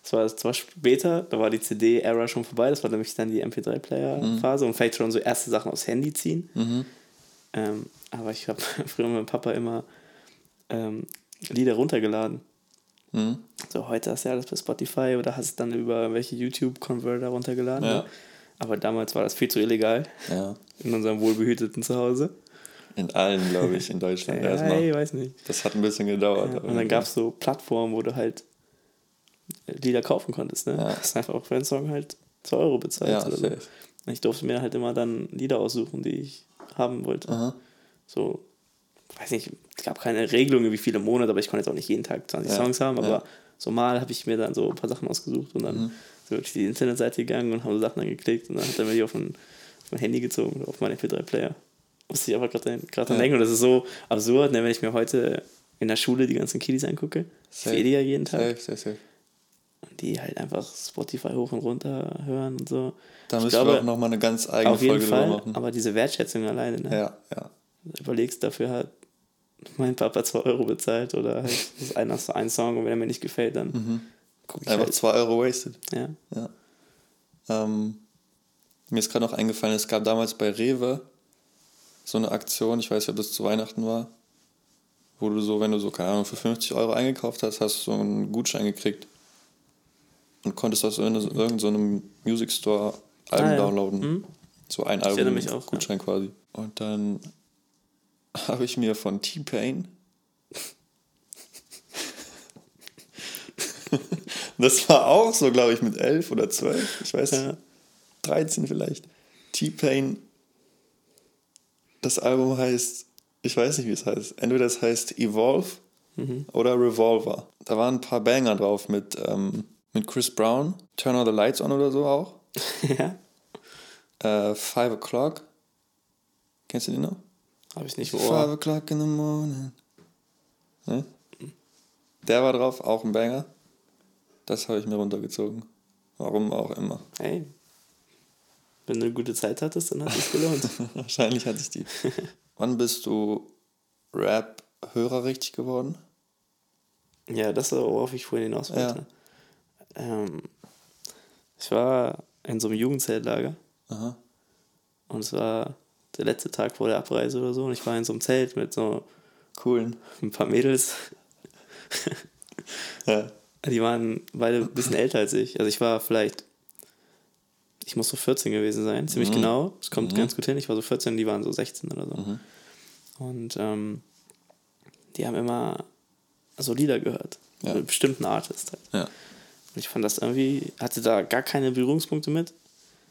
[SPEAKER 2] Das war zwar später, da war die CD-Era schon vorbei, das war nämlich dann die MP3-Player-Phase und vielleicht schon so erste Sachen aufs Handy ziehen. Ähm, aber ich habe früher mit meinem Papa immer ähm, Lieder runtergeladen.
[SPEAKER 1] Mhm.
[SPEAKER 2] So, heute hast du ja alles bei Spotify oder hast es dann über welche YouTube-Converter runtergeladen.
[SPEAKER 1] Ja.
[SPEAKER 2] ne? Aber damals war das viel zu illegal
[SPEAKER 1] Ja.
[SPEAKER 2] in unserem wohlbehüteten Zuhause.
[SPEAKER 1] In allen, glaube ich, in Deutschland
[SPEAKER 2] Ja,
[SPEAKER 1] erstmal.
[SPEAKER 2] ich weiß nicht.
[SPEAKER 1] Das hat ein bisschen gedauert.
[SPEAKER 2] Ja, und dann gab es so Plattformen, wo du halt Lieder kaufen konntest. Ne?
[SPEAKER 1] Ja.
[SPEAKER 2] Hast einfach für einen Song halt 2 Euro bezahlt.
[SPEAKER 1] Ja,
[SPEAKER 2] oder so. Und ich durfte mir halt immer dann Lieder aussuchen, die ich haben wollte.
[SPEAKER 1] Aha.
[SPEAKER 2] So, weiß nicht, es gab keine Regelung, wie viele Monate, aber ich konnte jetzt auch nicht jeden Tag 20
[SPEAKER 1] Ja,
[SPEAKER 2] Songs haben, aber so mal habe ich mir dann so ein paar Sachen ausgesucht und dann
[SPEAKER 1] Mhm.
[SPEAKER 2] sind wir auf die Internetseite gegangen und haben so Sachen dann geklickt und dann hat er mir die auf mein, auf mein Handy gezogen, auf meinen MP3-Player. Musste ich aber gerade dran
[SPEAKER 1] Ja.
[SPEAKER 2] denken und das ist so absurd, ne, wenn ich mir heute in der Schule die ganzen Kiddies angucke. Ich
[SPEAKER 1] Safe.
[SPEAKER 2] sehe die ja jeden Tag.
[SPEAKER 1] Safe, safe, safe.
[SPEAKER 2] Und die halt einfach Spotify hoch und runter hören und so.
[SPEAKER 1] Da
[SPEAKER 2] Ich
[SPEAKER 1] müssen wir auch nochmal eine ganz eigene
[SPEAKER 2] Auf jeden
[SPEAKER 1] Folge
[SPEAKER 2] Fall,
[SPEAKER 1] machen.
[SPEAKER 2] aber diese Wertschätzung alleine, ne?
[SPEAKER 1] Ja, ja.
[SPEAKER 2] überlegst, dafür hat mein Papa 2 Euro bezahlt oder halt das ist ein, so ein Song und wenn er mir nicht gefällt, dann
[SPEAKER 1] Mhm.
[SPEAKER 2] gucke ich
[SPEAKER 1] Einfach
[SPEAKER 2] halt.
[SPEAKER 1] 2 Euro wasted.
[SPEAKER 2] Ja.
[SPEAKER 1] Ja. Ähm, mir ist gerade noch eingefallen, es gab damals bei Rewe so eine Aktion, ich weiß nicht, ob das zu Weihnachten war, wo du so, wenn du so, keine Ahnung, für 50 Euro eingekauft hast, hast du so einen Gutschein gekriegt und konntest aus irgendeinem so Music Store Alben
[SPEAKER 2] Ah, ja.
[SPEAKER 1] downloaden.
[SPEAKER 2] Mhm.
[SPEAKER 1] So ein Album,
[SPEAKER 2] mich auch,
[SPEAKER 1] Gutschein quasi. Und dann habe ich mir von T-Pain Das war auch so, glaube ich, mit elf oder zwölf. Ich weiß
[SPEAKER 2] Ja.
[SPEAKER 1] nicht. 13 vielleicht. T-Pain. Das Album heißt, ich weiß nicht, wie es heißt. Entweder es heißt Evolve oder Revolver. Da waren ein paar Banger drauf mit, ähm, mit Chris Brown. Turn All the Lights On oder so auch.
[SPEAKER 2] ja.
[SPEAKER 1] Äh, Five O'Clock. Kennst du den noch?
[SPEAKER 2] Habe ich nicht im
[SPEAKER 1] Five o'clock in the morning. Ne? Der war drauf, auch ein Banger. Das habe ich mir runtergezogen. Warum auch immer.
[SPEAKER 2] Hey. Wenn du eine gute Zeit hattest, dann hat es gelohnt.
[SPEAKER 1] Wahrscheinlich hatte ich die. Wann bist du Rap-Hörer richtig geworden?
[SPEAKER 2] ja, das war, worauf ich vorhin hinaus wollte. Ähm, ich war in so einem Jugendzeltlager.
[SPEAKER 1] Aha.
[SPEAKER 2] Und es war der letzte Tag vor der Abreise oder so. Und ich war in so einem Zelt mit so
[SPEAKER 1] Coolen.
[SPEAKER 2] ein paar Mädels.
[SPEAKER 1] Ja.
[SPEAKER 2] Die waren beide ein bisschen älter als ich. Also ich war vielleicht, ich muss so 14 gewesen sein,
[SPEAKER 1] Mhm.
[SPEAKER 2] ziemlich genau. Es kommt ganz gut hin. Ich war so 14, die waren so 16 oder so.
[SPEAKER 1] Mhm.
[SPEAKER 2] Und ähm, die haben immer so Lieder gehört.
[SPEAKER 1] Ja.
[SPEAKER 2] Mit bestimmten Artists halt.
[SPEAKER 1] Ja.
[SPEAKER 2] Und ich fand das irgendwie, hatte da gar keine Berührungspunkte mit.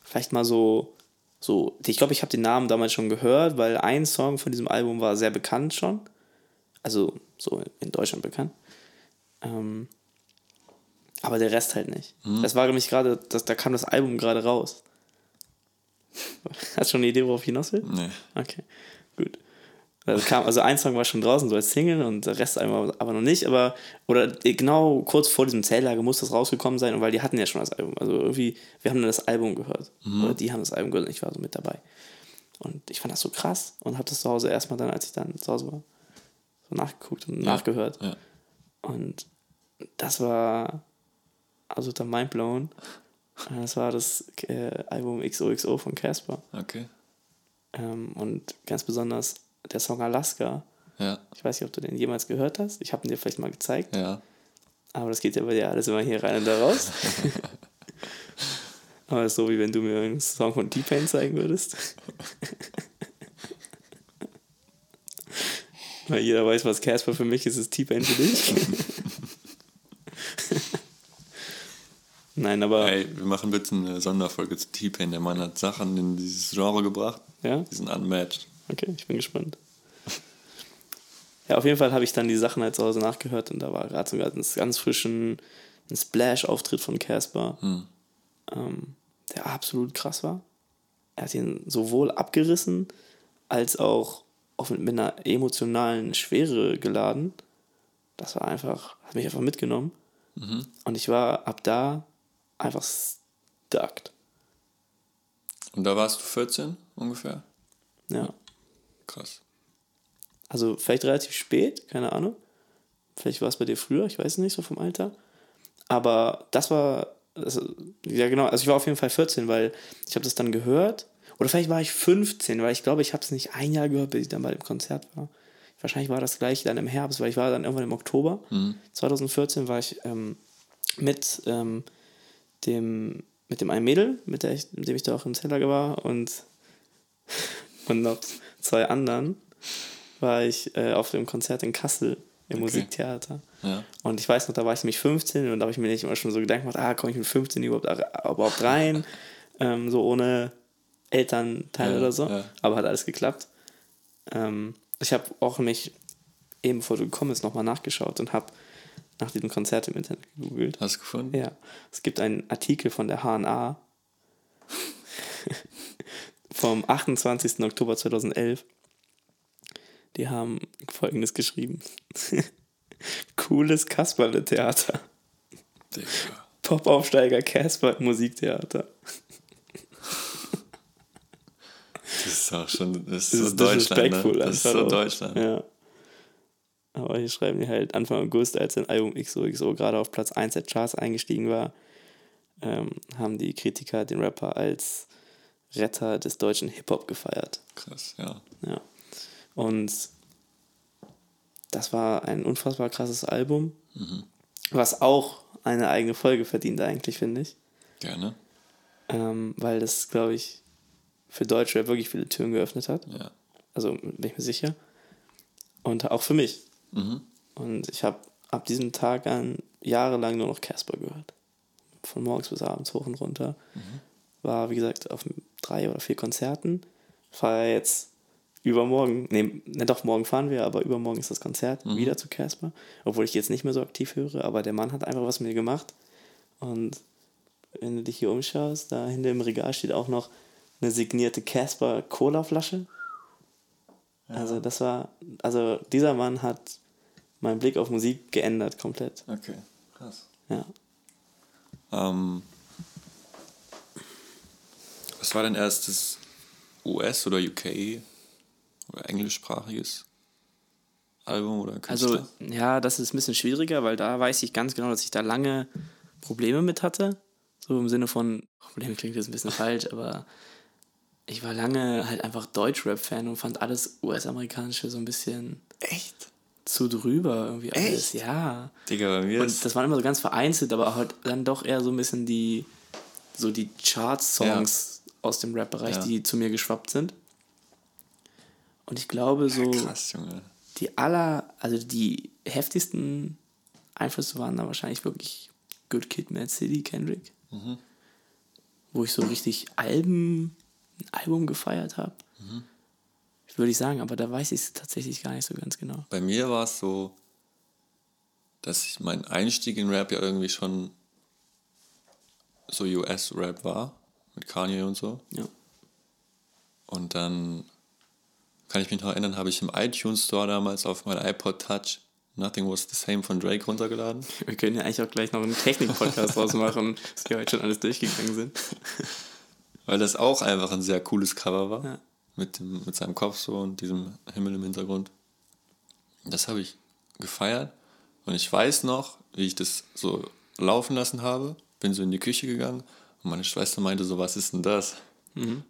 [SPEAKER 2] Vielleicht mal so, so, ich glaube, ich habe den Namen damals schon gehört, weil ein Song von diesem Album war sehr bekannt schon. Also so in Deutschland bekannt. Ähm, aber der Rest halt nicht. Das war nämlich gerade, das- da kam das Album gerade raus. Hast du schon eine Idee, worauf ich hinaus will?
[SPEAKER 1] Nee.
[SPEAKER 2] Okay, gut. Also, kam, also ein Song war schon draußen, so als Single und der Rest einmal aber noch nicht, aber oder genau kurz vor diesem Zelllager muss das rausgekommen sein, weil die hatten ja schon das Album. Also irgendwie, wir haben dann das Album gehört. Oder die haben das Album gehört und ich war so mit dabei. Und ich fand das so krass und habe das zu Hause erstmal dann, als ich dann zu Hause war, so nachgeguckt und nachgehört.
[SPEAKER 1] Ja.
[SPEAKER 2] Und das war absoluter Mindblown. Das war das äh, Album XOXO von Casper.
[SPEAKER 1] Okay.
[SPEAKER 2] Ähm, und ganz besonders der Song Alaska.
[SPEAKER 1] Ja.
[SPEAKER 2] Ich weiß nicht, ob du den jemals gehört hast. Ich habe ihn dir vielleicht mal gezeigt.
[SPEAKER 1] Ja.
[SPEAKER 2] Aber das geht ja bei dir alles immer hier rein und da raus. aber das ist so, wie wenn du mir einen Song von T-Pain zeigen würdest. Weil jeder weiß, was Casper für mich ist, ist T-Pain für dich. Nein, aber
[SPEAKER 1] Ey, wir machen bitte eine Sonderfolge zu T-Pain. Der Mann hat Sachen in dieses Genre gebracht.
[SPEAKER 2] ja,
[SPEAKER 1] Die sind unmatched.
[SPEAKER 2] okay, ich bin gespannt. Ja, auf jeden Fall habe ich dann die Sachen halt zu Hause nachgehört und da war gerade sogar ein ganz frischen Splash-Auftritt von Casper, ähm, der absolut krass war. Er hat ihn sowohl abgerissen als auch, auch mit, mit einer emotionalen Schwere geladen. Das war einfach, hat mich einfach mitgenommen. Und ich war ab da einfach stucked.
[SPEAKER 1] Und da warst du 14 ungefähr?
[SPEAKER 2] Ja.
[SPEAKER 1] Krass.
[SPEAKER 2] Also vielleicht relativ spät, keine Ahnung. Vielleicht war es bei dir früher, ich weiß nicht, so vom Alter. Aber das war, also, ja genau, also ich war auf jeden Fall 14, weil ich habe das dann gehört. Oder vielleicht war ich 15, weil ich glaube, ich habe es nicht ein Jahr gehört, bis ich dann bei dem Konzert war. Wahrscheinlich war das gleich dann im Herbst, weil ich war dann irgendwann im Oktober 2014 war ich ähm, mit ähm, dem mit dem einen Mädel, mit, der ich, mit dem ich da auch im Zeller war und, und noch zwei anderen war ich äh, auf dem Konzert in Kassel im Musiktheater.
[SPEAKER 1] Ja.
[SPEAKER 2] Und ich weiß noch, da war ich nämlich 15 und da habe ich mir nicht immer schon so Gedanken gemacht, ah, komme ich mit 15 überhaupt, überhaupt rein? ähm, so ohne Elternteil
[SPEAKER 1] Ja,
[SPEAKER 2] oder so.
[SPEAKER 1] ja.
[SPEAKER 2] Aber hat alles geklappt. Ähm, ich habe auch mich, eben bevor du gekommen bist, nochmal nachgeschaut und habe nach diesem Konzert im Internet gegoogelt.
[SPEAKER 1] Hast du gefunden?
[SPEAKER 2] Ja, es gibt einen Artikel von der HNA vom 28. Oktober 2011. Die haben folgendes geschrieben: Cooles Kasperle-Theater. Popaufsteiger Casper im Musiktheater.
[SPEAKER 1] Das ist auch schon, das ist, so Deutschland, ne? Das ist so. Deutschland.
[SPEAKER 2] Ja. Aber hier schreiben die halt Anfang August, als sein Album XOXO gerade auf Platz 1 der Charts eingestiegen war, ähm, haben die Kritiker den Rapper als Retter des deutschen Hip-Hop gefeiert.
[SPEAKER 1] Krass, ja.
[SPEAKER 2] Ja. Und das war ein unfassbar krasses Album, was auch eine eigene Folge verdient eigentlich, finde ich.
[SPEAKER 1] Gerne.
[SPEAKER 2] Ähm, weil das, glaube ich, für Deutschrap wirklich viele Türen geöffnet hat.
[SPEAKER 1] Ja.
[SPEAKER 2] Also bin ich mir sicher. Und auch für mich.
[SPEAKER 1] Mhm.
[SPEAKER 2] Und ich habe ab diesem Tag an jahrelang nur noch Casper gehört. von morgens bis abends hoch und runter.
[SPEAKER 1] Mhm.
[SPEAKER 2] War, wie gesagt, auf drei oder vier Konzerten. Fahre jetzt übermorgen, nee, ne, doch, morgen fahren wir, aber übermorgen ist das Konzert
[SPEAKER 1] Mhm.
[SPEAKER 2] wieder zu Casper. Obwohl ich jetzt nicht mehr so aktiv höre, aber der Mann hat einfach was mit mir gemacht. Und wenn du dich hier umschaust, da hinter im Regal steht auch noch eine signierte Casper Cola-Flasche. Also das war, also dieser Mann hat meinen Blick auf Musik geändert komplett.
[SPEAKER 1] Okay, krass.
[SPEAKER 2] Ja.
[SPEAKER 1] Ähm, was war dein erstes US- oder UK- oder englischsprachiges Album oder Künstler?
[SPEAKER 2] Also ja, das ist ein bisschen schwieriger, weil da weiß ich ganz genau, dass ich da lange Probleme mit hatte. So im Sinne von, Probleme klingt jetzt ein bisschen falsch, aber ich war lange halt einfach Deutschrap-Fan und fand alles US-amerikanische so ein bisschen
[SPEAKER 1] echt?
[SPEAKER 2] Zu drüber irgendwie alles.
[SPEAKER 1] Echt?
[SPEAKER 2] Ja.
[SPEAKER 1] Digga, bei mir
[SPEAKER 2] Und das waren immer so ganz vereinzelt, aber halt dann doch eher so ein bisschen die, so die Chart-Songs aus dem Rap-Bereich,
[SPEAKER 1] Ja.
[SPEAKER 2] die zu mir geschwappt sind. Und ich glaube so,
[SPEAKER 1] Krass, Junge.
[SPEAKER 2] die aller, also die heftigsten Einflüsse waren da wahrscheinlich wirklich Good Kid, Mad City, Kendrick. Wo ich so richtig Alben, ein Album gefeiert habe. Würde ich sagen, aber da weiß ich es tatsächlich gar nicht so ganz genau.
[SPEAKER 1] Bei mir war es so, dass ich mein Einstieg in Rap ja irgendwie schon so US-Rap war, mit Kanye und so.
[SPEAKER 2] Ja.
[SPEAKER 1] Und dann kann ich mich noch erinnern, habe ich im iTunes Store damals auf mein iPod Touch Nothing Was the Same von Drake runtergeladen.
[SPEAKER 2] Wir können ja eigentlich auch gleich noch einen Technik-Podcast draus machen, dass wir heute schon alles durchgegangen sind.
[SPEAKER 1] Weil das auch einfach ein sehr cooles Cover war.
[SPEAKER 2] Ja.
[SPEAKER 1] Mit, dem, mit seinem Kopf so und diesem Himmel im Hintergrund. Das habe ich gefeiert. Und ich weiß noch, wie ich das so laufen lassen habe. Bin so in die Küche gegangen und meine Schwester meinte so, was ist denn das?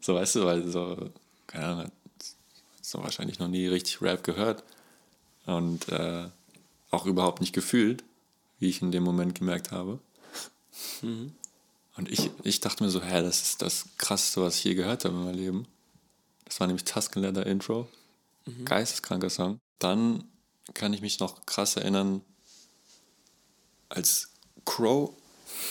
[SPEAKER 1] So, weißt du, weil so, keine Ahnung, hat so wahrscheinlich noch nie richtig Rap gehört. Und äh, auch überhaupt nicht gefühlt, wie ich in dem Moment gemerkt habe. Und ich, ich dachte mir so, hä, das ist das Krasseste, was ich je gehört habe in meinem Leben. Das war nämlich Tusken Leather Intro. Geisteskranker Song. Dann kann ich mich noch krass erinnern, als Crow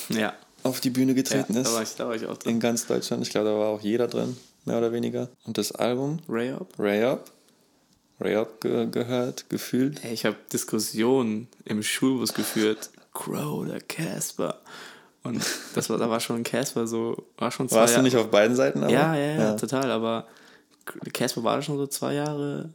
[SPEAKER 2] Ja.
[SPEAKER 1] auf die Bühne
[SPEAKER 2] ja
[SPEAKER 1] getreten
[SPEAKER 2] da,
[SPEAKER 1] ist.
[SPEAKER 2] war ich, da war ich auch drin.
[SPEAKER 1] In ganz Deutschland. Ich glaube, da war auch jeder drin, mehr oder weniger. Und das Album,
[SPEAKER 2] Ray Up?
[SPEAKER 1] Ray Up. Ray Up ge gehört, gefühlt.
[SPEAKER 2] Ey, ich habe Diskussionen im Schulbus geführt. Crow oder Casper. Und das war, da war schon Casper so, war schon zwei
[SPEAKER 1] Warst du
[SPEAKER 2] Jahre-
[SPEAKER 1] nicht auf beiden Seiten? Aber?
[SPEAKER 2] Ja, ja, ja, total, aber Casper war schon so zwei Jahre,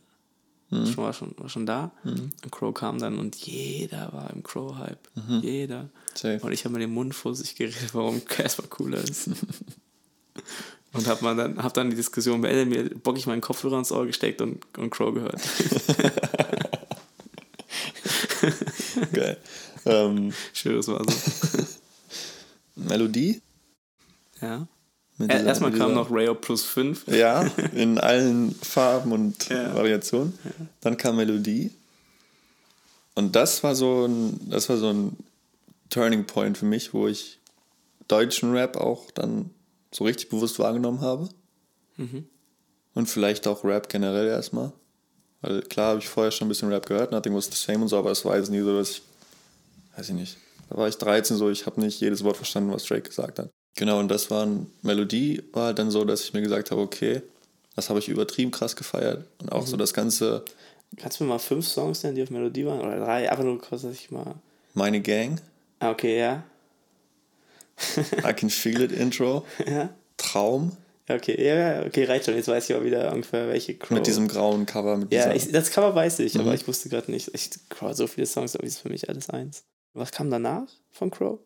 [SPEAKER 1] Mhm.
[SPEAKER 2] schon, war, schon, war schon da. Und Crow kam dann und jeder war im Crow-Hype. Jeder.
[SPEAKER 1] Mhm. Safe.
[SPEAKER 2] Und ich habe mir den Mund vor sich geredet, warum Casper cooler ist. und habe dann, hab dann die Diskussion beendet, mir bock ich meinen Kopfhörer ins Ohr gesteckt und, und Crow gehört.
[SPEAKER 1] Geil. ähm,
[SPEAKER 2] Schön, das war so.
[SPEAKER 1] Melodie?
[SPEAKER 2] Ja. Er-
[SPEAKER 1] dieser-
[SPEAKER 2] Erstmal kam noch Rayo plus 5.
[SPEAKER 1] Ja, in allen Farben und
[SPEAKER 2] Ja.
[SPEAKER 1] Variationen. Dann kam Melodie. Und das war so ein, das war so ein Turning Point für mich, wo ich deutschen Rap auch dann so richtig bewusst wahrgenommen habe. Und vielleicht auch Rap generell erstmal. Weil klar habe ich vorher schon ein bisschen Rap gehört, Nothing was the same und so, aber es war jetzt nie so, dass ich, weiß ich nicht, da war ich 13 so, ich habe nicht jedes Wort verstanden, was Drake gesagt hat. Genau, und das war Melodie, war halt dann so, dass ich mir gesagt habe, okay, das habe ich übertrieben krass gefeiert. Und auch so das ganze
[SPEAKER 2] Kannst du mir mal fünf Songs nennen, die auf Melodie waren? Oder drei? Einfach nur kurz, dass ich mal.
[SPEAKER 1] Meine Gang,
[SPEAKER 2] Ah, okay, ja.
[SPEAKER 1] I Can Feel It Intro,
[SPEAKER 2] Ja.
[SPEAKER 1] Traum,
[SPEAKER 2] Ja, Okay, ja, okay, reicht schon. Jetzt weiß ich auch wieder ungefähr, welche Crow.
[SPEAKER 1] mit diesem grauen Cover, mit
[SPEAKER 2] Ja, ich, das Cover weiß ich,
[SPEAKER 1] Mhm.
[SPEAKER 2] aber ich wusste gerade nicht. Ich, Crow, so viele Songs, aber ist für mich alles eins. Was kam danach von Crow?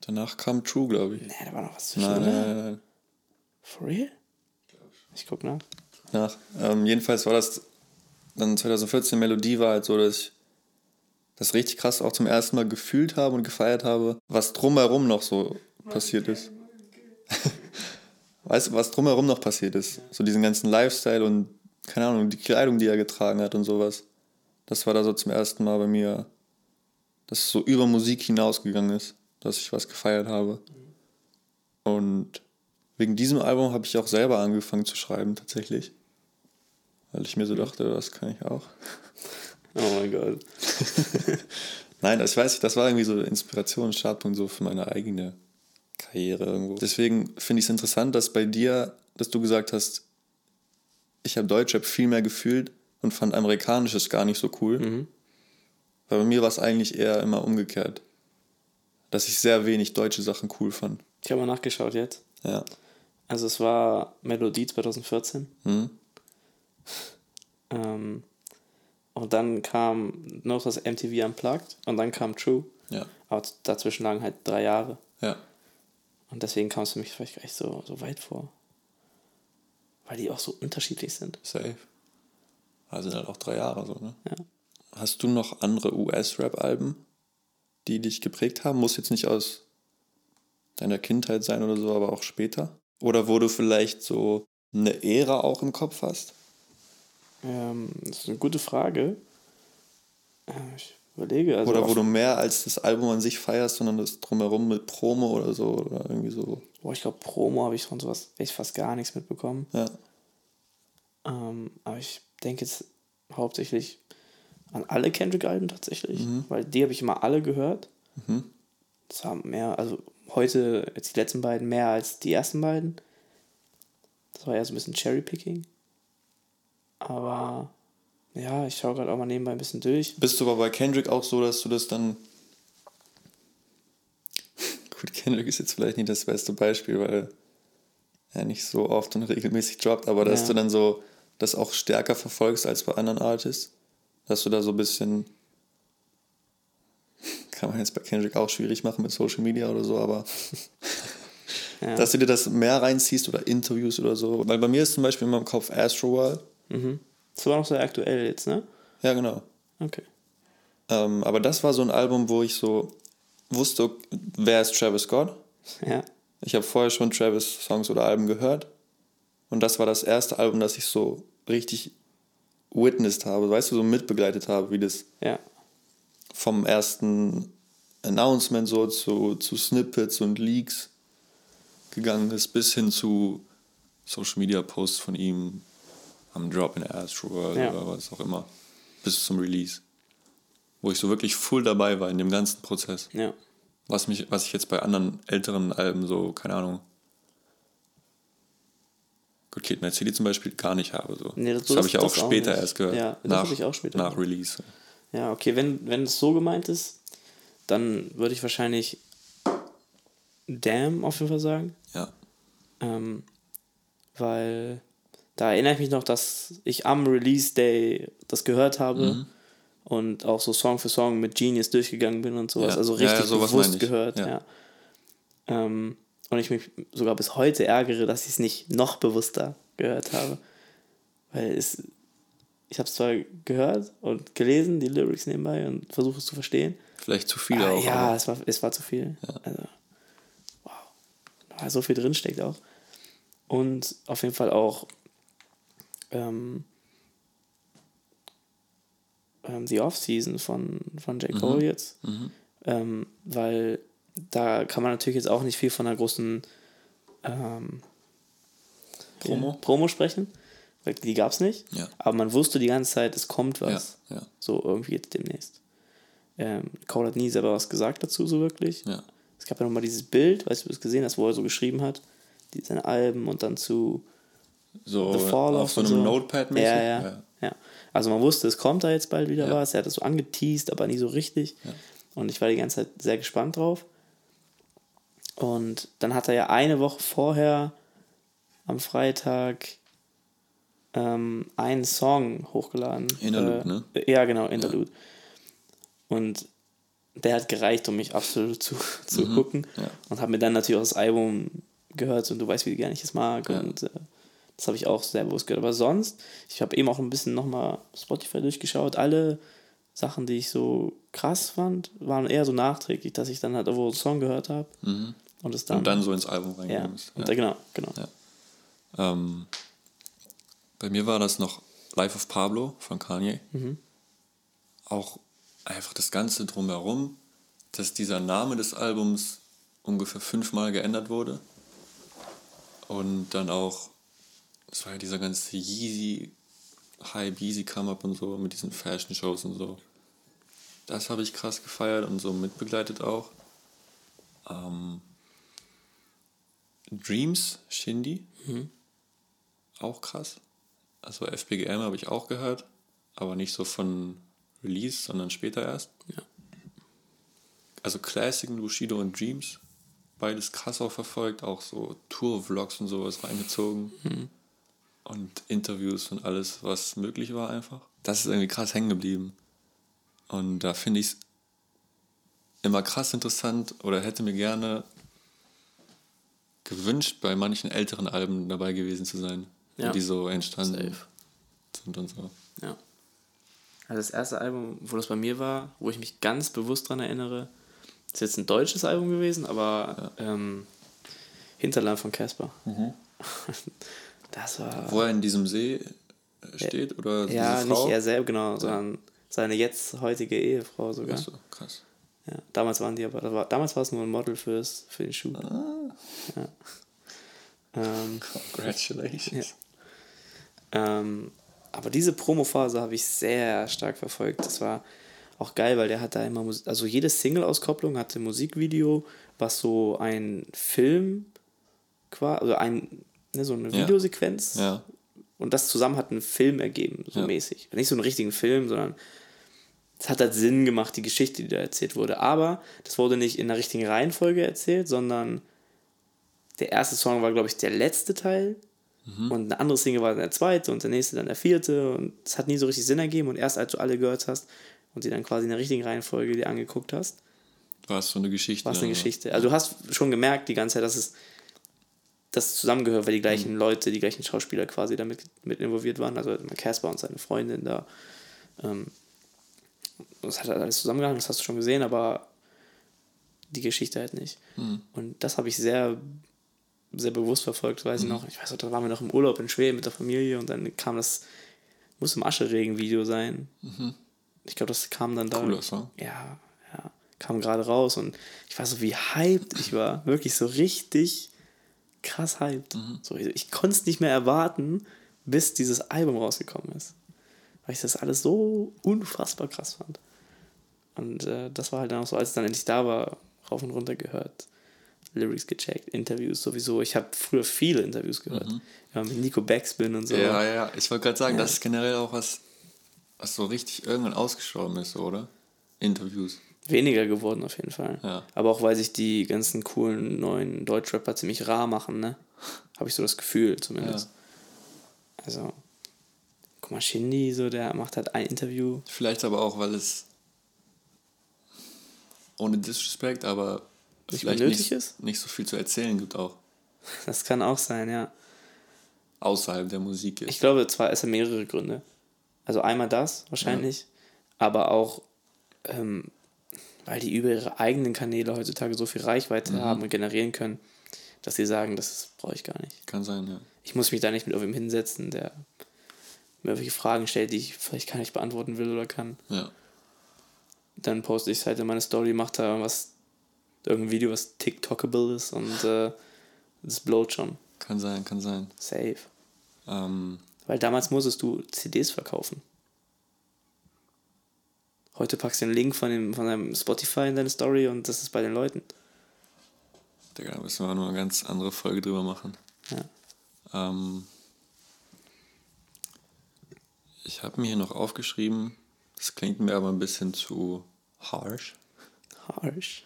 [SPEAKER 1] Danach kam True, glaube ich.
[SPEAKER 2] Nee, da war noch was zwischen.
[SPEAKER 1] Nein, nein, nein, nein.
[SPEAKER 2] For real? Ich guck nach.
[SPEAKER 1] nach. Ähm, jedenfalls war das dann 2014 Melodie war halt so, dass ich das richtig krass auch zum ersten Mal gefühlt habe und gefeiert habe, was drumherum noch so passiert ist. weißt du, was drumherum noch passiert ist? So diesen ganzen Lifestyle und, keine Ahnung, die Kleidung, die er getragen hat und sowas. Das war da so zum ersten Mal bei mir, dass es so über Musik hinausgegangen ist, dass ich was gefeiert habe. Und wegen diesem Album habe ich auch selber angefangen zu schreiben, tatsächlich. Weil ich mir so dachte, das kann ich auch.
[SPEAKER 2] Oh mein Gott.
[SPEAKER 1] Nein, das weiß ich, das war irgendwie so Inspiration, Startpunkt so für meine eigene Karriere irgendwo. Deswegen finde ich es interessant, dass bei dir, dass du gesagt hast, ich habe Deutschrap viel mehr gefühlt und fand amerikanisches gar nicht so cool. Weil bei mir war es eigentlich eher immer umgekehrt. Dass ich sehr wenig deutsche Sachen cool fand.
[SPEAKER 2] Ich habe mal nachgeschaut jetzt.
[SPEAKER 1] Ja.
[SPEAKER 2] Also es war Melodie 2014.
[SPEAKER 1] Mhm.
[SPEAKER 2] Ähm, und dann kam noch das MTV Unplugged und dann kam True.
[SPEAKER 1] Ja.
[SPEAKER 2] Aber dazwischen lagen halt drei Jahre.
[SPEAKER 1] Ja.
[SPEAKER 2] Und deswegen kam es für mich vielleicht gar nicht so, so weit vor. Weil die auch so unterschiedlich sind.
[SPEAKER 1] Safe. Also sind halt auch drei Jahre so, ne?
[SPEAKER 2] Ja.
[SPEAKER 1] Hast du noch andere US-Rap-Alben, die dich geprägt haben? Muss jetzt nicht aus deiner Kindheit sein oder so, aber auch später? Oder wo du vielleicht so eine Ära auch im Kopf hast?
[SPEAKER 2] Ähm, das ist eine gute Frage. Äh, Ich überlege. Also
[SPEAKER 1] oder wo du mehr als das Album an sich feierst, sondern das drumherum mit Promo oder so oder irgendwie so.
[SPEAKER 2] Boah, ich glaube, Promo habe ich von sowas echt fast gar nichts mitbekommen.
[SPEAKER 1] Ja.
[SPEAKER 2] Ähm, aber ich denke jetzt hauptsächlich an alle Kendrick-Alben tatsächlich, weil die habe ich immer alle gehört. Das haben mehr, also heute jetzt die letzten beiden mehr als die ersten beiden. Das war ja so ein bisschen Cherry-Picking. Aber ja, ich schaue gerade auch mal nebenbei ein bisschen durch.
[SPEAKER 1] Bist du aber bei Kendrick auch so, dass du das dann. Gut, Kendrick ist jetzt vielleicht nicht das beste Beispiel, weil er nicht so oft und regelmäßig droppt, aber dass
[SPEAKER 2] Ja.
[SPEAKER 1] du dann so das auch stärker verfolgst als bei anderen Artists. Dass du da so ein bisschen. Kann man jetzt bei Kendrick auch schwierig machen mit Social Media oder so, aber.
[SPEAKER 2] Ja.
[SPEAKER 1] Dass du dir das mehr reinziehst oder Interviews oder so. Weil bei mir ist zum Beispiel immer im Kopf Astroworld.
[SPEAKER 2] Das war noch sehr aktuell jetzt, ne?
[SPEAKER 1] Ja, genau.
[SPEAKER 2] Okay.
[SPEAKER 1] Ähm, aber das war so ein Album, wo ich so wusste, wer ist Travis Scott?
[SPEAKER 2] Ja.
[SPEAKER 1] Ich habe vorher schon Travis Songs oder Alben gehört. Und das war das erste Album, das ich so richtig witnessed habe, weißt du, so mitbegleitet habe, wie das
[SPEAKER 2] Ja.
[SPEAKER 1] vom ersten Announcement so zu, zu Snippets und Leaks gegangen ist, bis hin zu Social Media Posts von ihm am Drop in Astro
[SPEAKER 2] Ja.
[SPEAKER 1] oder was auch immer, bis zum Release. Wo ich so wirklich full dabei war in dem ganzen Prozess.
[SPEAKER 2] Ja.
[SPEAKER 1] Was, mich, was ich jetzt bei anderen älteren Alben so, keine Ahnung. Good City zum Beispiel gar nicht habe. So.
[SPEAKER 2] Nee, das-
[SPEAKER 1] das habe
[SPEAKER 2] das-
[SPEAKER 1] ich auch
[SPEAKER 2] das auch
[SPEAKER 1] später
[SPEAKER 2] nicht.
[SPEAKER 1] erst gehört.
[SPEAKER 2] Ja, das
[SPEAKER 1] nach,
[SPEAKER 2] habe ich auch später
[SPEAKER 1] Nach. Release.
[SPEAKER 2] Ja, okay, wenn, wenn es so gemeint ist, dann würde ich wahrscheinlich Damn auf jeden Fall sagen.
[SPEAKER 1] Ja.
[SPEAKER 2] Ähm, weil da erinnere ich mich noch, dass ich am Release Day das gehört habe
[SPEAKER 1] Mhm.
[SPEAKER 2] und auch so Song für Song mit Genius durchgegangen bin und sowas.
[SPEAKER 1] Ja.
[SPEAKER 2] Also
[SPEAKER 1] Ja, ja,
[SPEAKER 2] richtig
[SPEAKER 1] sowas
[SPEAKER 2] bewusst gehört,
[SPEAKER 1] Ja.
[SPEAKER 2] ja. Ähm, und ich mich sogar bis heute ärgere, dass ich es nicht noch bewusster gehört habe. Weil es, ich habe es zwar gehört und gelesen, die Lyrics nebenbei und versuche es zu verstehen.
[SPEAKER 1] Vielleicht zu viel
[SPEAKER 2] Ah,
[SPEAKER 1] auch.
[SPEAKER 2] ja,
[SPEAKER 1] aber-
[SPEAKER 2] es war, es war zu viel. Also, wow. Da so viel drin steckt auch. Und auf jeden Fall auch ähm, ähm, die Off-Season von, von
[SPEAKER 1] Mhm.
[SPEAKER 2] J. Cole jetzt. Ähm, weil da kann man natürlich jetzt auch nicht viel von einer großen ähm,
[SPEAKER 1] Promo?
[SPEAKER 2] Promo sprechen. Die gab es nicht.
[SPEAKER 1] Ja.
[SPEAKER 2] Aber man wusste die ganze Zeit, es kommt was.
[SPEAKER 1] Ja, ja.
[SPEAKER 2] So irgendwie jetzt demnächst. Ähm, Cole hat nie selber was gesagt dazu, so wirklich. Es gab ja nochmal dieses Bild, weißt du, du das gesehen hast, wo er so geschrieben hat, die, seine Alben und dann zu
[SPEAKER 1] So
[SPEAKER 2] The Fall
[SPEAKER 1] auf so einem Notepad mäßig.
[SPEAKER 2] Ja, ja, ja, Also man wusste, es kommt da jetzt bald wieder was. Er hat es so angeteased, aber nie so richtig. Und ich war die ganze Zeit sehr gespannt drauf. Und dann hat er ja eine Woche vorher am Freitag ähm, einen Song hochgeladen.
[SPEAKER 1] Interlude,
[SPEAKER 2] äh,
[SPEAKER 1] ne?
[SPEAKER 2] Ja, genau, Interlude. Und der hat gereicht, um mich absolut zu, zu gucken.
[SPEAKER 1] Mhm. ja.
[SPEAKER 2] Und habe mir dann natürlich auch das Album gehört und du weißt, wie gerne ich es mag.
[SPEAKER 1] Ja.
[SPEAKER 2] Und äh, das habe ich auch sehr bewusst gehört. Aber sonst, ich habe eben auch ein bisschen nochmal Spotify durchgeschaut. Alle Sachen, die ich so krass fand, waren eher so nachträglich, dass ich dann halt irgendwo einen Song gehört habe. Und es dann.
[SPEAKER 1] Und dann so ins Album
[SPEAKER 2] ja,
[SPEAKER 1] reingegangen ist.
[SPEAKER 2] und da, genau, genau.
[SPEAKER 1] Ja. Ähm, bei mir war das noch Life of Pablo von Kanye.
[SPEAKER 2] Mhm.
[SPEAKER 1] Auch einfach das Ganze drumherum, dass dieser Name des Albums ungefähr fünfmal geändert wurde. Und dann auch, es war ja dieser ganze Yeezy, Hype, Yeezy Come Up und so, mit diesen Fashion Shows und so. Das habe ich krass gefeiert und so mitbegleitet auch. Ähm, Dreams, Shindy. Auch krass. Also FPGM habe ich auch gehört, aber nicht so von Release, sondern später erst.
[SPEAKER 2] Ja.
[SPEAKER 1] Also Classic, Bushido und Dreams. Beides krass auch verfolgt, auch so Tour-Vlogs und sowas reingezogen. Und Interviews und alles, was möglich war einfach. Das ist irgendwie krass hängen geblieben. Und da finde ich es immer krass interessant oder hätte mir gerne gewünscht, bei manchen älteren Alben dabei gewesen zu sein,
[SPEAKER 2] Ja.
[SPEAKER 1] die so entstanden
[SPEAKER 2] Safe.
[SPEAKER 1] sind und so.
[SPEAKER 2] Ja. Also das erste Album, wo das bei mir war, wo ich mich ganz bewusst dran erinnere, ist jetzt ein deutsches Album gewesen, aber ähm, Hinterland von Casper.
[SPEAKER 1] Mhm.
[SPEAKER 2] Das war.
[SPEAKER 1] Wo er in diesem See äh, steht oder
[SPEAKER 2] ja, nicht er selber, genau, sondern seine jetzt heutige Ehefrau sogar.
[SPEAKER 1] Ach so, krass.
[SPEAKER 2] Ja, damals waren die aber, damals war es nur ein Model fürs, für den Schuh.
[SPEAKER 1] Ah.
[SPEAKER 2] Ja. Ähm,
[SPEAKER 1] Congratulations.
[SPEAKER 2] Ähm, aber diese Promophase habe ich sehr stark verfolgt. Das war auch geil, weil der hat da immer, Mus- also jede Single-Auskopplung hatte Musikvideo, was so ein Film, quasi, also ein, ne, so eine
[SPEAKER 1] Ja.
[SPEAKER 2] Videosequenz.
[SPEAKER 1] Ja.
[SPEAKER 2] Und das zusammen hat einen Film ergeben, so
[SPEAKER 1] Ja.
[SPEAKER 2] mäßig. Nicht so einen richtigen Film, sondern es hat halt Sinn gemacht, die Geschichte, die da erzählt wurde. Aber das wurde nicht in der richtigen Reihenfolge erzählt, sondern der erste Song war, glaube ich, der letzte Teil. Und eine andere Single war dann der zweite und der nächste dann der vierte. Und es hat nie so richtig Sinn ergeben. Und erst als du alle gehört hast und sie dann quasi in der richtigen Reihenfolge dir angeguckt hast,
[SPEAKER 1] War es so eine Geschichte?
[SPEAKER 2] war es eine Geschichte. Also du hast schon gemerkt die ganze Zeit, dass es das zusammengehört, weil die gleichen Leute, die gleichen Schauspieler quasi damit mit involviert waren. Also Casper und seine Freundin da. Ähm, das hat halt alles zusammengehangen, das hast du schon gesehen, aber die Geschichte halt nicht. Und das habe ich sehr, sehr bewusst verfolgt, weiß ich noch. Ich weiß noch, da waren wir noch im Urlaub in Schweden mit der Familie und dann kam das, muss im Ascheregen-Video sein. Ich glaube, das kam dann da.
[SPEAKER 1] Cooler Song.
[SPEAKER 2] Ja, ja. Kam gerade raus und ich war so, wie hyped ich war. Wirklich so richtig krass hyped. So, ich ich konnte es nicht mehr erwarten, bis dieses Album rausgekommen ist. Weil ich das alles so unfassbar krass fand. Und äh, das war halt dann auch so, als es dann endlich da war, rauf und runter gehört. Lyrics gecheckt, Interviews sowieso. Ich habe früher viele Interviews gehört. Ja, mit Nico Backspin und so.
[SPEAKER 1] Ja, ja, ich wollte gerade sagen,
[SPEAKER 2] Ja.
[SPEAKER 1] das ist generell auch was, was so richtig irgendwann ausgestorben ist, oder? Interviews.
[SPEAKER 2] Weniger geworden auf jeden Fall.
[SPEAKER 1] Ja.
[SPEAKER 2] Aber auch weil sich die ganzen coolen neuen Deutschrapper ziemlich rar machen, ne? Habe ich so das Gefühl zumindest. Also, guck mal, Shindy, so, der macht halt ein Interview.
[SPEAKER 1] Vielleicht aber auch, weil es ohne Disrespect, aber
[SPEAKER 2] Nicht
[SPEAKER 1] vielleicht nicht,
[SPEAKER 2] ist?
[SPEAKER 1] nicht so viel zu erzählen gibt auch.
[SPEAKER 2] Das kann auch sein, ja.
[SPEAKER 1] Außerhalb der Musik
[SPEAKER 2] Ich
[SPEAKER 1] jetzt.
[SPEAKER 2] glaube, zwar es sind mehrere Gründe. Also einmal das wahrscheinlich, aber auch, ähm, weil die über ihre eigenen Kanäle heutzutage so viel Reichweite haben und generieren können, dass sie sagen, das brauche ich gar nicht.
[SPEAKER 1] Kann sein, ja.
[SPEAKER 2] Ich muss mich da nicht mit irgendwem hinsetzen, der mir irgendwelche Fragen stellt, die ich vielleicht gar nicht beantworten will oder kann.
[SPEAKER 1] Ja.
[SPEAKER 2] Dann poste ich es halt in meine Story, mache da irgendwas, irgendein Video, was TikTokable ist und äh, das blowt schon.
[SPEAKER 1] Kann sein, kann sein.
[SPEAKER 2] Safe.
[SPEAKER 1] Ähm,
[SPEAKER 2] Weil damals musstest du CDs verkaufen. Heute packst du den Link von, dem, von deinem Spotify in deine Story und das ist bei den Leuten.
[SPEAKER 1] Digga, da müssen wir noch eine ganz andere Folge drüber machen.
[SPEAKER 2] Ja.
[SPEAKER 1] Ähm, ich habe mir hier noch aufgeschrieben, das klingt mir aber ein bisschen zu harsh.
[SPEAKER 2] Harsh.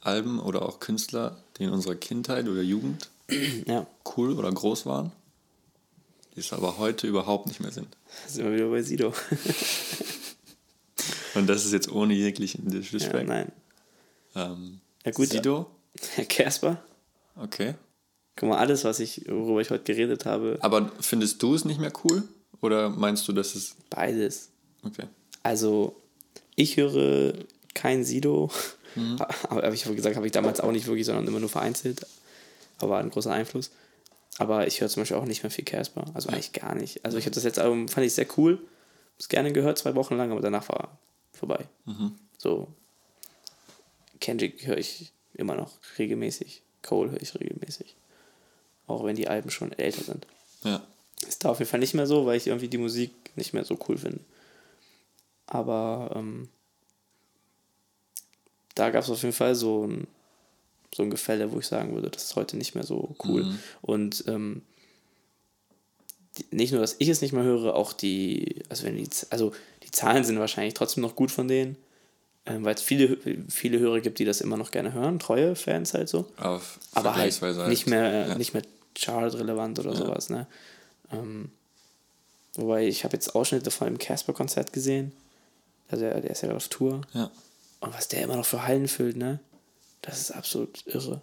[SPEAKER 1] Alben oder auch Künstler, die in unserer Kindheit oder Jugend
[SPEAKER 2] Ja,
[SPEAKER 1] cool oder groß waren, die es aber heute überhaupt nicht mehr sind.
[SPEAKER 2] sind wir wieder bei Sido.
[SPEAKER 1] Und das ist jetzt ohne jeglichen
[SPEAKER 2] ja,
[SPEAKER 1] Disrespect.
[SPEAKER 2] nein.
[SPEAKER 1] ähm,
[SPEAKER 2] Ja, gut.
[SPEAKER 1] Sido,
[SPEAKER 2] Herr Casper,
[SPEAKER 1] okay.
[SPEAKER 2] guck mal, alles, was ich, worüber ich heute geredet habe,
[SPEAKER 1] Aber findest du es nicht mehr cool? Oder meinst du, dass es.
[SPEAKER 2] beides.
[SPEAKER 1] Okay.
[SPEAKER 2] Also, ich höre kein Sido. Aber hab ich habe gesagt, habe ich damals auch nicht wirklich, sondern immer nur vereinzelt. Aber war ein großer Einfluss. Aber ich höre zum Beispiel auch nicht mehr viel Casper. Also eigentlich gar nicht. Also ich habe das letzte Album, fand ich sehr cool. Hab's gerne gehört, zwei Wochen lang, aber danach war vorbei. So. Kendrick höre ich immer noch regelmäßig. Cole höre ich regelmäßig. Auch wenn die Alben schon älter sind.
[SPEAKER 1] Ja.
[SPEAKER 2] Ist da auf jeden Fall nicht mehr so, weil ich irgendwie die Musik nicht mehr so cool finde. Aber ähm, da gab es auf jeden Fall so ein so ein Gefälle, wo ich sagen würde, das ist heute nicht mehr so cool.
[SPEAKER 1] Mhm.
[SPEAKER 2] Und ähm, nicht nur, dass ich es nicht mehr höre, auch die, also wenn die, also die Zahlen sind wahrscheinlich trotzdem noch gut von denen, ähm, weil es viele, viele Hörer gibt, die das immer noch gerne hören, treue Fans halt so.
[SPEAKER 1] Aber,
[SPEAKER 2] Aber halt nicht mehr,
[SPEAKER 1] ja.
[SPEAKER 2] nicht mehr Chart-relevant oder sowas, ne? Ähm, wobei ich habe jetzt Ausschnitte von einem Casper-Konzert gesehen. Also der, der ist ja auf Tour.
[SPEAKER 1] Ja.
[SPEAKER 2] Und was der immer noch für Hallen füllt, ne? Das ist absolut irre.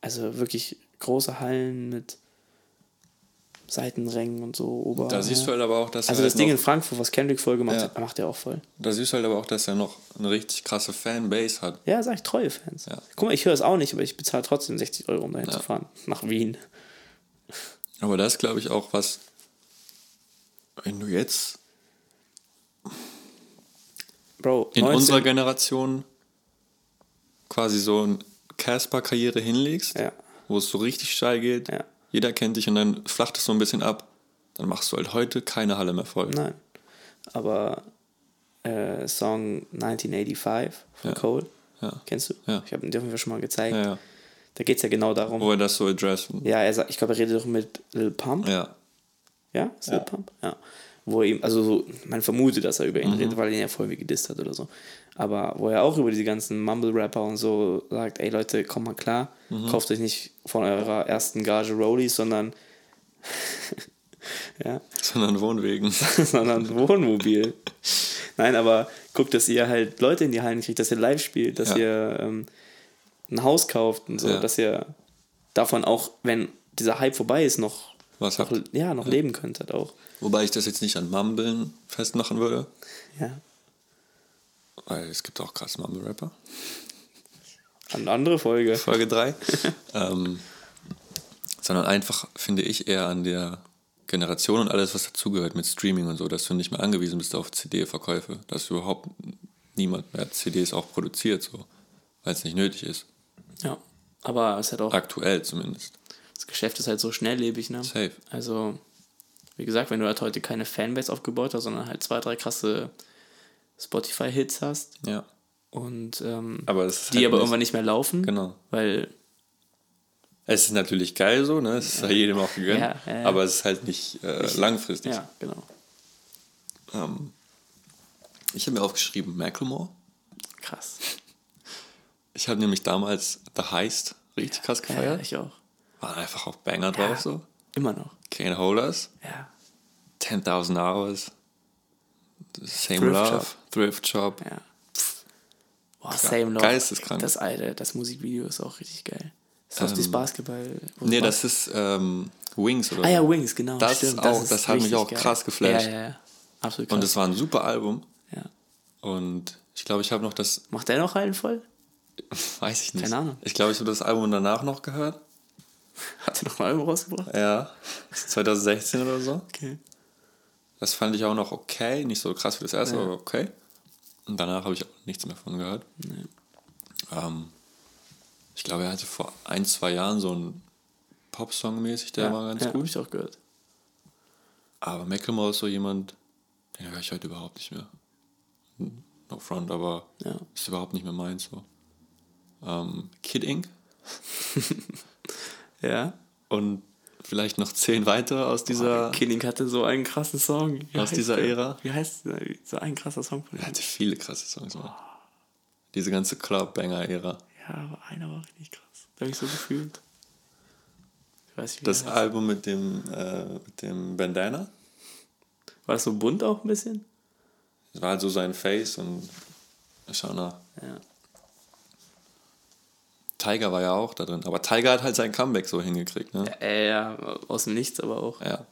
[SPEAKER 2] Also wirklich große Hallen mit Seitenrängen und so. Ober,
[SPEAKER 1] Da siehst du halt aber auch, dass
[SPEAKER 2] also das
[SPEAKER 1] halt
[SPEAKER 2] Ding in Frankfurt, was Kendrick voll gemacht
[SPEAKER 1] Ja.
[SPEAKER 2] hat, macht er auch voll.
[SPEAKER 1] da siehst du halt aber auch, dass er noch eine richtig krasse Fanbase hat.
[SPEAKER 2] Ja, sag ich, treue Fans.
[SPEAKER 1] Ja.
[SPEAKER 2] Guck mal, ich höre es auch nicht, aber ich bezahle trotzdem 60 Euro, um dahin
[SPEAKER 1] Ja.
[SPEAKER 2] zu fahren. Nach Wien.
[SPEAKER 1] Aber das glaube ich auch was, wenn du jetzt
[SPEAKER 2] Bro,
[SPEAKER 1] in
[SPEAKER 2] 19
[SPEAKER 1] unserer Generation quasi so eine Casper-Karriere hinlegst,
[SPEAKER 2] Ja.
[SPEAKER 1] wo es so richtig steil geht,
[SPEAKER 2] Ja.
[SPEAKER 1] jeder kennt dich und dann flacht es so ein bisschen ab, dann machst du halt heute keine Halle mehr voll.
[SPEAKER 2] Nein. Aber äh, Song 1985 von
[SPEAKER 1] Ja.
[SPEAKER 2] Cole, kennst du? Ich habe ihn dir auf jeden Fall schon mal gezeigt. Da geht es ja genau darum.
[SPEAKER 1] Wo er das so addressed.
[SPEAKER 2] Ja, er sagt, ich glaube, er redet doch mit Lil Pump.
[SPEAKER 1] Ja.
[SPEAKER 2] Ja? Ist
[SPEAKER 1] Ja.
[SPEAKER 2] Lil Pump? Ja. Wo er ihm, also so, man vermutet, dass er über ihn
[SPEAKER 1] Mhm.
[SPEAKER 2] redet, weil er ihn ja voll wie gedisst hat oder so. Aber wo er auch über diese ganzen Mumble-Rapper und so sagt, ey Leute, kommt mal klar,
[SPEAKER 1] Mhm.
[SPEAKER 2] kauft euch nicht von eurer ersten Gage Rollies, sondern ja,
[SPEAKER 1] Sondern Wohnwegen.
[SPEAKER 2] sondern ein Wohnmobil. Nein, aber guckt, dass ihr halt Leute in die Hallen kriegt, dass ihr live spielt, dass
[SPEAKER 1] Ja.
[SPEAKER 2] ihr ähm, ein Haus kauft und so,
[SPEAKER 1] Ja.
[SPEAKER 2] dass ihr davon auch, wenn dieser Hype vorbei ist, noch,
[SPEAKER 1] Was
[SPEAKER 2] noch
[SPEAKER 1] habt.
[SPEAKER 2] ja, noch leben könntet auch.
[SPEAKER 1] Wobei ich das jetzt nicht an Mumbeln festmachen würde,
[SPEAKER 2] Ja.
[SPEAKER 1] weil es gibt auch krasse Mumble-Rapper.
[SPEAKER 2] Eine andere Folge.
[SPEAKER 1] Folge 3. ähm, sondern einfach, finde ich, eher an der Generation und alles, was dazugehört mit Streaming und so, dass du nicht mehr angewiesen bist auf CD-Verkäufe, dass überhaupt niemand mehr CDs auch produziert, so, weil es nicht nötig ist.
[SPEAKER 2] Ja. Aber es hat auch,
[SPEAKER 1] Aktuell zumindest.
[SPEAKER 2] das Geschäft ist halt so schnelllebig, ne?
[SPEAKER 1] Safe.
[SPEAKER 2] Also, wie gesagt, wenn du halt heute keine Fanbase aufgebaut hast, sondern halt zwei, drei krasse Spotify-Hits hast
[SPEAKER 1] Ja.
[SPEAKER 2] und ähm,
[SPEAKER 1] Aber
[SPEAKER 2] die
[SPEAKER 1] halt
[SPEAKER 2] aber
[SPEAKER 1] nicht-
[SPEAKER 2] irgendwann nicht mehr laufen,
[SPEAKER 1] Genau.
[SPEAKER 2] weil
[SPEAKER 1] Es ist natürlich geil so, ne? Es ist ja. jedem auch gegönnt.
[SPEAKER 2] Ja, ja.
[SPEAKER 1] Aber es ist halt nicht äh, langfristig.
[SPEAKER 2] ja, genau.
[SPEAKER 1] Ähm, ich habe mir aufgeschrieben, Macklemore.
[SPEAKER 2] Krass.
[SPEAKER 1] Ich habe nämlich damals The Heist richtig krass
[SPEAKER 2] Ja,
[SPEAKER 1] gefeiert.
[SPEAKER 2] ich auch.
[SPEAKER 1] Waren einfach auch Banger drauf
[SPEAKER 2] Ja.
[SPEAKER 1] so.
[SPEAKER 2] Immer noch.
[SPEAKER 1] Can't Hold Us,
[SPEAKER 2] Ja.
[SPEAKER 1] 10.000 Hours, Same
[SPEAKER 2] Thrift
[SPEAKER 1] Love,
[SPEAKER 2] Shop.
[SPEAKER 1] Thrift Shop.
[SPEAKER 2] Ja. Boah, Same Love.
[SPEAKER 1] geisteskrank.
[SPEAKER 2] Das alte, das Musikvideo ist auch richtig geil. Ist das
[SPEAKER 1] Ähm,
[SPEAKER 2] dieses Basketball?
[SPEAKER 1] Nee,
[SPEAKER 2] Bas-
[SPEAKER 1] das ist ähm, Wings oder
[SPEAKER 2] Ah ja. Wings, genau.
[SPEAKER 1] Das
[SPEAKER 2] stimmt.
[SPEAKER 1] auch-
[SPEAKER 2] ist
[SPEAKER 1] das hat mich auch krass geflasht.
[SPEAKER 2] Ja, ja, ja. Absolut krass.
[SPEAKER 1] Und es war ein super Album.
[SPEAKER 2] ja.
[SPEAKER 1] Und ich glaube, ich habe noch das,
[SPEAKER 2] Macht der noch einen voll?
[SPEAKER 1] Weiß ich nicht.
[SPEAKER 2] Keine Ahnung.
[SPEAKER 1] Ich glaube, ich habe das Album danach noch gehört.
[SPEAKER 2] Hat er noch ein Album rausgebracht?
[SPEAKER 1] Ja, 2016 oder so.
[SPEAKER 2] Okay.
[SPEAKER 1] Das fand ich auch noch okay. Nicht so krass wie das erste,
[SPEAKER 2] Ja.
[SPEAKER 1] aber okay. Und danach habe ich auch nichts mehr von gehört. Ähm, ich glaube, er hatte vor ein, zwei Jahren so einen Popsong mäßig, der
[SPEAKER 2] ja,
[SPEAKER 1] war ganz
[SPEAKER 2] ja,
[SPEAKER 1] gut.
[SPEAKER 2] ich auch gehört.
[SPEAKER 1] Aber Macklemore ist so jemand, den höre ich heute überhaupt nicht mehr. No front, aber
[SPEAKER 2] Ja.
[SPEAKER 1] ist überhaupt nicht mehr meins. So. Ähm, Kid Ink
[SPEAKER 2] Ja.
[SPEAKER 1] und vielleicht noch zehn weitere aus dieser.
[SPEAKER 2] Killing hatte so einen krassen Song. Wie
[SPEAKER 1] Aus dieser
[SPEAKER 2] der?
[SPEAKER 1] Ära?
[SPEAKER 2] Wie heißt der? So ein krasser Song von
[SPEAKER 1] Er
[SPEAKER 2] ihm.
[SPEAKER 1] hatte viele krasse Songs. Mann. Diese ganze Club-Banger-Ära.
[SPEAKER 2] Ja, aber einer war richtig krass. Da habe ich so gefühlt. Ich weiß nicht,
[SPEAKER 1] Das. Album mit dem, äh, mit dem Bandana.
[SPEAKER 2] War das so bunt auch ein bisschen?
[SPEAKER 1] Das war halt so sein Face und schau nach.
[SPEAKER 2] Ja.
[SPEAKER 1] Tiger war ja auch da drin. Aber Tiger hat halt sein Comeback so hingekriegt, ne?
[SPEAKER 2] Äh, ja, aus dem Nichts aber auch.
[SPEAKER 1] Ja.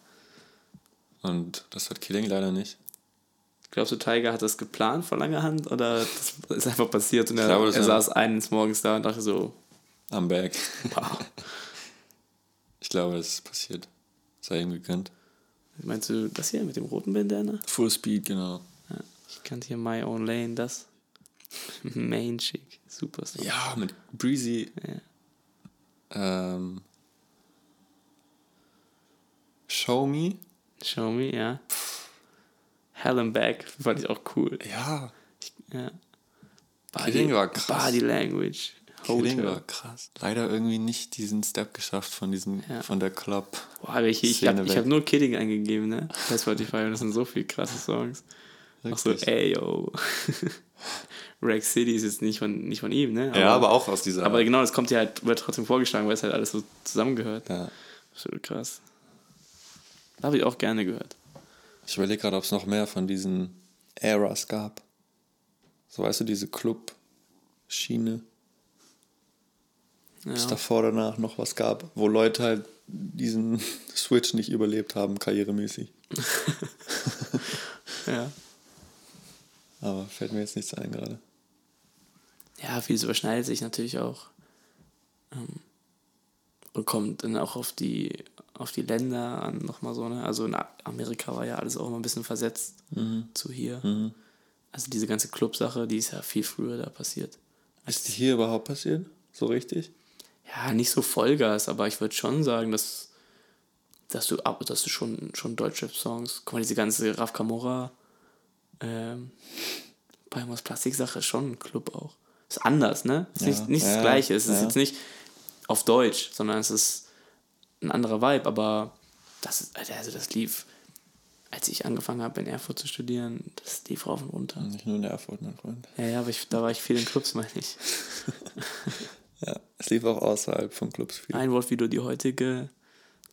[SPEAKER 1] Und das hat Killing leider nicht.
[SPEAKER 2] Glaubst du, Tiger hat das geplant vor langer Hand oder das ist einfach passiert und er,
[SPEAKER 1] glaube,
[SPEAKER 2] er saß eines Morgens da und dachte so,
[SPEAKER 1] Am Back.
[SPEAKER 2] wow.
[SPEAKER 1] Ich glaube, das ist passiert. Sei ihm gegönnt.
[SPEAKER 2] Meinst du das hier mit dem roten Bandana?
[SPEAKER 1] Full Speed, genau.
[SPEAKER 2] Ja. Ich kannte hier My Own Lane, das. Main Chick, super Song.
[SPEAKER 1] Ja, mit Breezy.
[SPEAKER 2] Ja.
[SPEAKER 1] Ähm, Show Me.
[SPEAKER 2] Show Me, ja. Hell and Back fand ich auch cool.
[SPEAKER 1] Ja.
[SPEAKER 2] Ja.
[SPEAKER 1] Killing war krass.
[SPEAKER 2] Body Language. Hotel.
[SPEAKER 1] war krass. Leider irgendwie nicht diesen Step geschafft von diesem,
[SPEAKER 2] Ja.
[SPEAKER 1] von der Club.
[SPEAKER 2] Boah, ich, ich habe hab nur Kidding eingegeben, ne? Bei Spotify das sind so viele krasse Songs. Auch so, ey, yo. Rex City ist jetzt nicht von, nicht von ihm, ne?
[SPEAKER 1] ja, aber auch aus dieser.
[SPEAKER 2] Aber genau, das kommt ja halt, wird trotzdem vorgeschlagen, weil es halt alles so zusammengehört.
[SPEAKER 1] ja.
[SPEAKER 2] Absolut krass. Habe ich auch gerne gehört.
[SPEAKER 1] Ich überlege gerade, ob es noch mehr von diesen Eras gab. So weißt du, diese Club-Schiene.
[SPEAKER 2] Ja.
[SPEAKER 1] davor oder danach noch was gab, wo Leute halt diesen Switch nicht überlebt haben, karrieremäßig.
[SPEAKER 2] ja.
[SPEAKER 1] Aber fällt mir jetzt nichts ein gerade.
[SPEAKER 2] Ja, vieles überschneidet sich natürlich auch. Ähm, und kommt dann auch auf die, auf die Länder an, nochmal so, ne? Also in Amerika war ja alles auch immer ein bisschen versetzt zu hier. Also diese ganze Club-Sache, die ist ja viel früher da passiert.
[SPEAKER 1] Ist die hier überhaupt passiert? So richtig?
[SPEAKER 2] Ja, nicht so Vollgas, aber ich würde schon sagen, dass, dass du ab, dass du schon, schon Deutschrap-Songs, guck mal, diese ganze Raf Kamora, ähm, Palmas Plastik-Sache ist schon ein Club auch. Ist anders, ne? Ist
[SPEAKER 1] Ja,
[SPEAKER 2] nicht, nicht
[SPEAKER 1] ja,
[SPEAKER 2] das Gleiche. Es ist
[SPEAKER 1] ja.
[SPEAKER 2] jetzt nicht auf Deutsch, sondern es ist ein anderer Vibe, aber das ist, also das lief, als ich angefangen habe in Erfurt zu studieren, das lief rauf und runter.
[SPEAKER 1] Nicht nur in Erfurt, mein Freund.
[SPEAKER 2] Ja, ja, aber ich, da war ich viel in Clubs, meine ich.
[SPEAKER 1] Ja, es lief auch außerhalb von Clubs viel.
[SPEAKER 2] Ein Wort, wie du die heutige